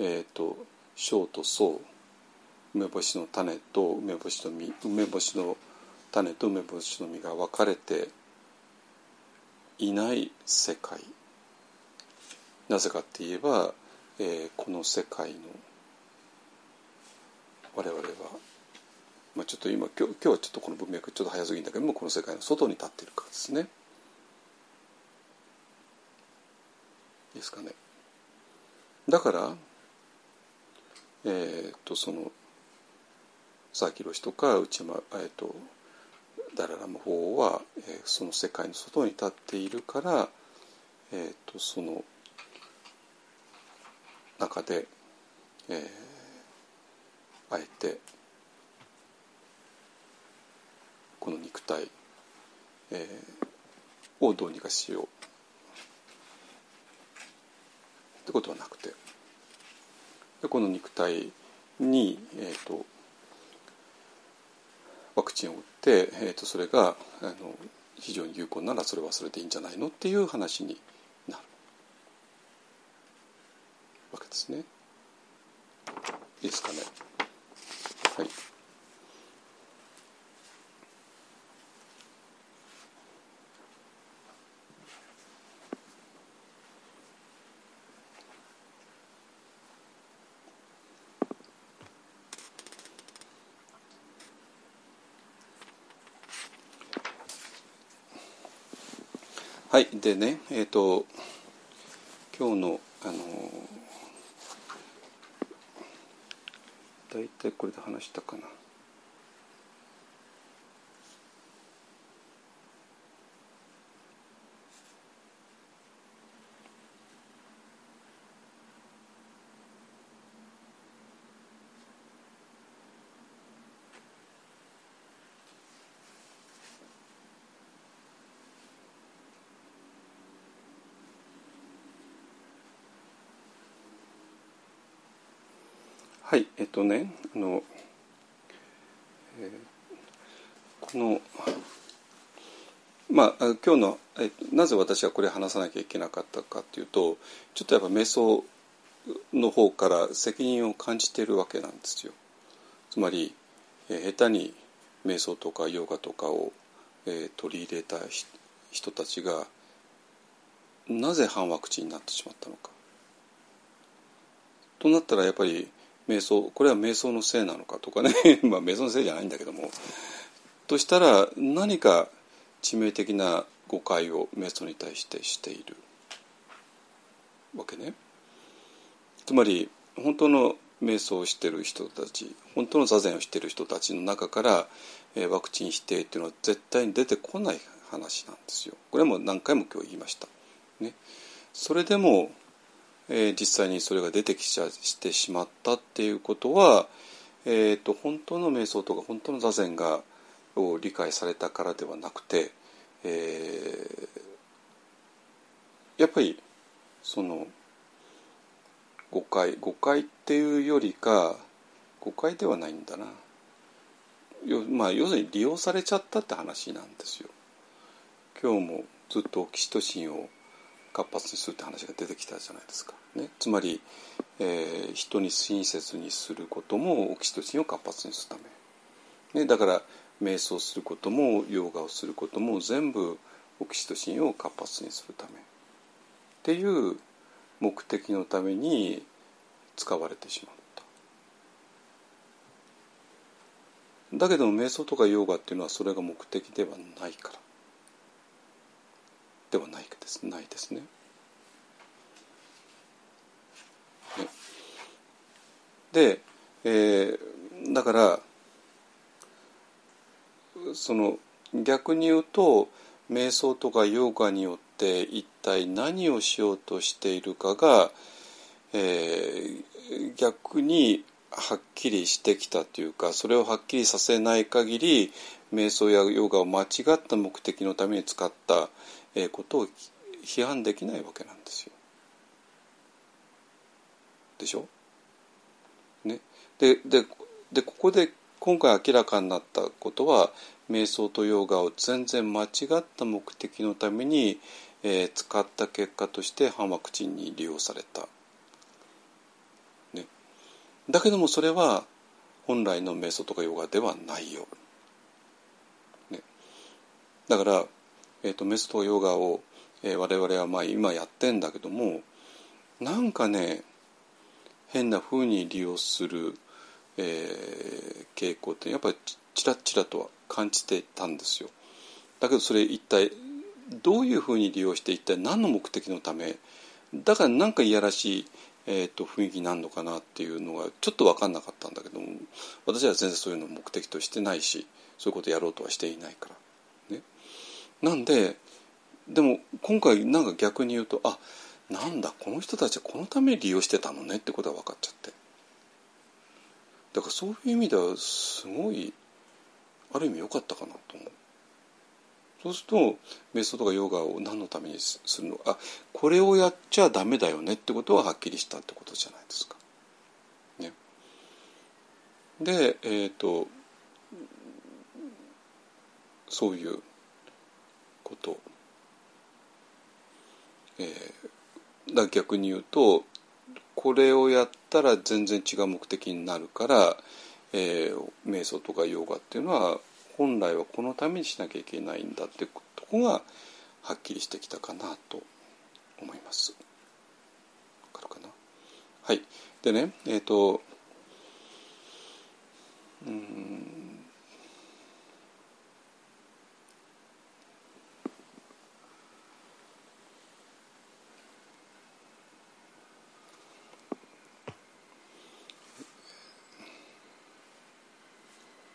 えーと、小と層梅干しの種と梅干しの実梅干しの種と梅干しの実が分かれていない世界なぜかって言えば、えー、この世界の我々は、まあ、ちょっと今今日今日はちょっとこの文脈ちょっと早すぎんだけどもこの世界の外に立っているからですね。ですかね。だから、えー、っとその佐々木宏とか内間、えー、っとダララの方は、えー、その世界の外に立っているから、えー、とその中で、えー、あえてこの肉体、えー、をどうにかしよう。ってことはなくて。でこの肉体に、えーとワクチンを打って、えー、とそれがあの非常に有効ならそれはそれでいいんじゃないのっていう話になるわけですね。いいですかね。はい。でねえっ、ー、と今日のあの大体これで話したかな。はいえっとねあの、えー、このまあ今日のえなぜ私はこれ話さなきゃいけなかったかというとちょっとやっぱ瞑想の方から責任を感じているわけなんですよ。つまり、えー、下手に瞑想とかヨガとかを、えー、取り入れた人たちがなぜ反ワクチンになってしまったのか。となったらやっぱり瞑想これは瞑想のせいなのかとかね まあ瞑想のせいじゃないんだけどもとしたら何か致命的な誤解を瞑想に対してしているわけね。つまり本当の瞑想をしている人たち本当の座禅をしている人たちの中から、え、ワクチン否定っていうのは絶対に出てこない話なんですよ。これも何回も今日言いました。ね、それでもえー、実際にそれが出てきちゃしてしまったっていうことは、えーと、本当の瞑想とか本当の座禅がを理解されたからではなくて、えー、やっぱりその誤解誤解っていうよりか誤解ではないんだな。まあ、要するに利用されちゃったって話なんですよ。今日もずっとオキシトシンを活発にするって話が出てきたじゃないですか。ね、つまり、えー、人に親切にすることもオキシトシンを活発にするため、ね、だから瞑想することもヨガをすることも全部オキシトシンを活発にするため。っていう目的のために使われてしまった。だけども瞑想とかヨガっていうのはそれが目的ではないから。ではないですないですね。で、えー、だからその逆に言うと瞑想とかヨガによって一体何をしようとしているかが、えー、逆にはっきりしてきたというかそれをはっきりさせない限り瞑想やヨガを間違った目的のために使ったことを批判できないわけなんですよ。でしょ？ね、でででここで今回明らかになったことは瞑想とヨガを全然間違った目的のために、えー、使った結果として反ワクチンに利用された。ね、だけどもそれは本来の瞑想とかヨガではないよ。ね、だから、えーと、瞑想とヨガを、えー、我々はまあ今やってんだけどもなんかね変な風に利用する、えー、傾向ってやっぱりちらちらとは感じてたんですよ。だけどそれ一体どういうふうに利用して一体何の目的のためだから何かいやらしい、えーと、雰囲気になるのかなっていうのがちょっと分かんなかったんだけども私は全然そういうのを目的としてないしそういうことやろうとはしていないから。なんででも今回なんか逆に言うとあなんだこの人たちはこのために利用してたのねってことが分かっちゃって。だからそういう意味ではすごいある意味良かったかなと思う。そうすると瞑想とかヨガを何のためにするのあこれをやっちゃダメだよねってことははっきりしたってことじゃないですか。ね、でえっ、ー、とそういうこと。えー、だ逆に言うとこれをやったら全然違う目的になるから、えー、瞑想とかヨガっていうのは本来はこのためにしなきゃいけないんだってとこがはっきりしてきたかなと思います。わかるかな？はい。でねえっ、ー、とうん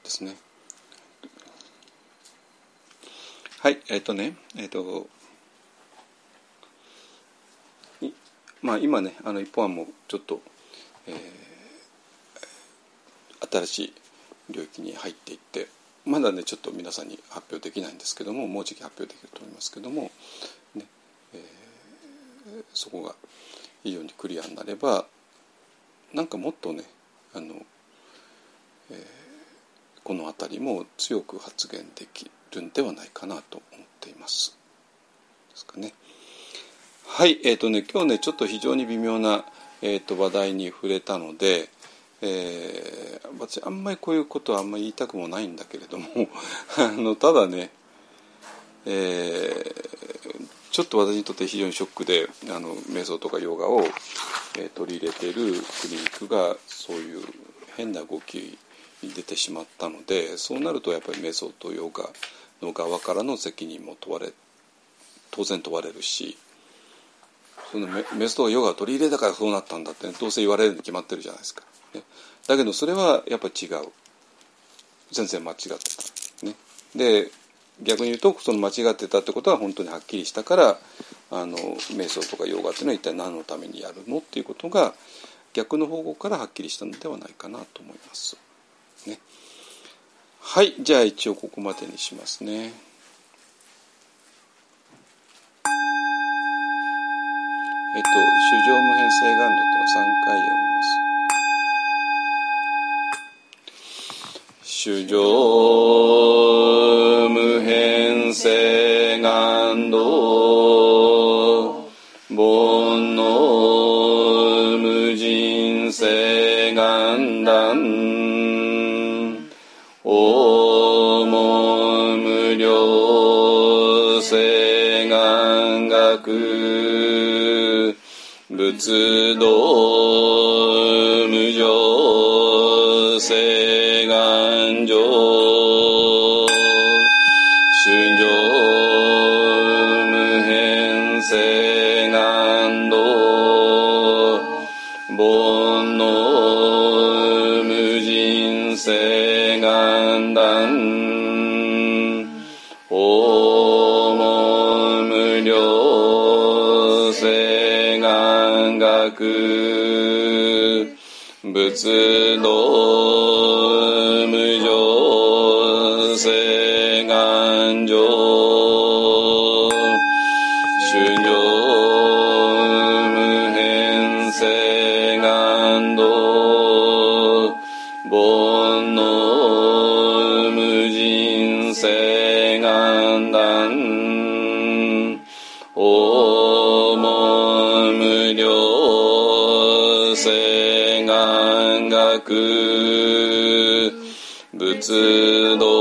ですね。はい、えっ、とね、えっ、と、まあ今ね、あの一方案もちょっと、えー、新しい領域に入っていって、まだねちょっと皆さんに発表できないんですけども、もうじき発表できると思いますけども、ね、えー、そこが非常にクリアになれば、なんかもっとね、あの、えーこの辺りも強く発言できるんではないかなと思っています。ですかね。はい、えっ、ー、とね今日ねちょっと非常に微妙な、えーと、話題に触れたので、えー、私あんまりこういうことはあんまり言いたくもないんだけれども あのただね、えー、ちょっと私にとって非常にショックであの瞑想とかヨガを、えー、取り入れているクリニックがそういう変な動き出てしまったのでそうなるとやっぱりメソとヨガの側からの責任も問われ当然問われるしそのメメソとヨガを取り入れたからそうなったんだって、ね、どうせ言われるに決まってるじゃないですか。ね、だけどそれはやっぱ違う全然間違ってた。ね、で逆に言うとその間違ってたってことは本当にはっきりしたからあの瞑想とかヨガっていうのは一体何のためにやるのっていうことが逆の方向からはっきりしたのではないかなと思います。ね。はいじゃあ一応ここまでにしますね。えっと「主情無変性願度」っていうのは3回読みます。主情無変性願度仏道無常性。仏仏道無常性。仏道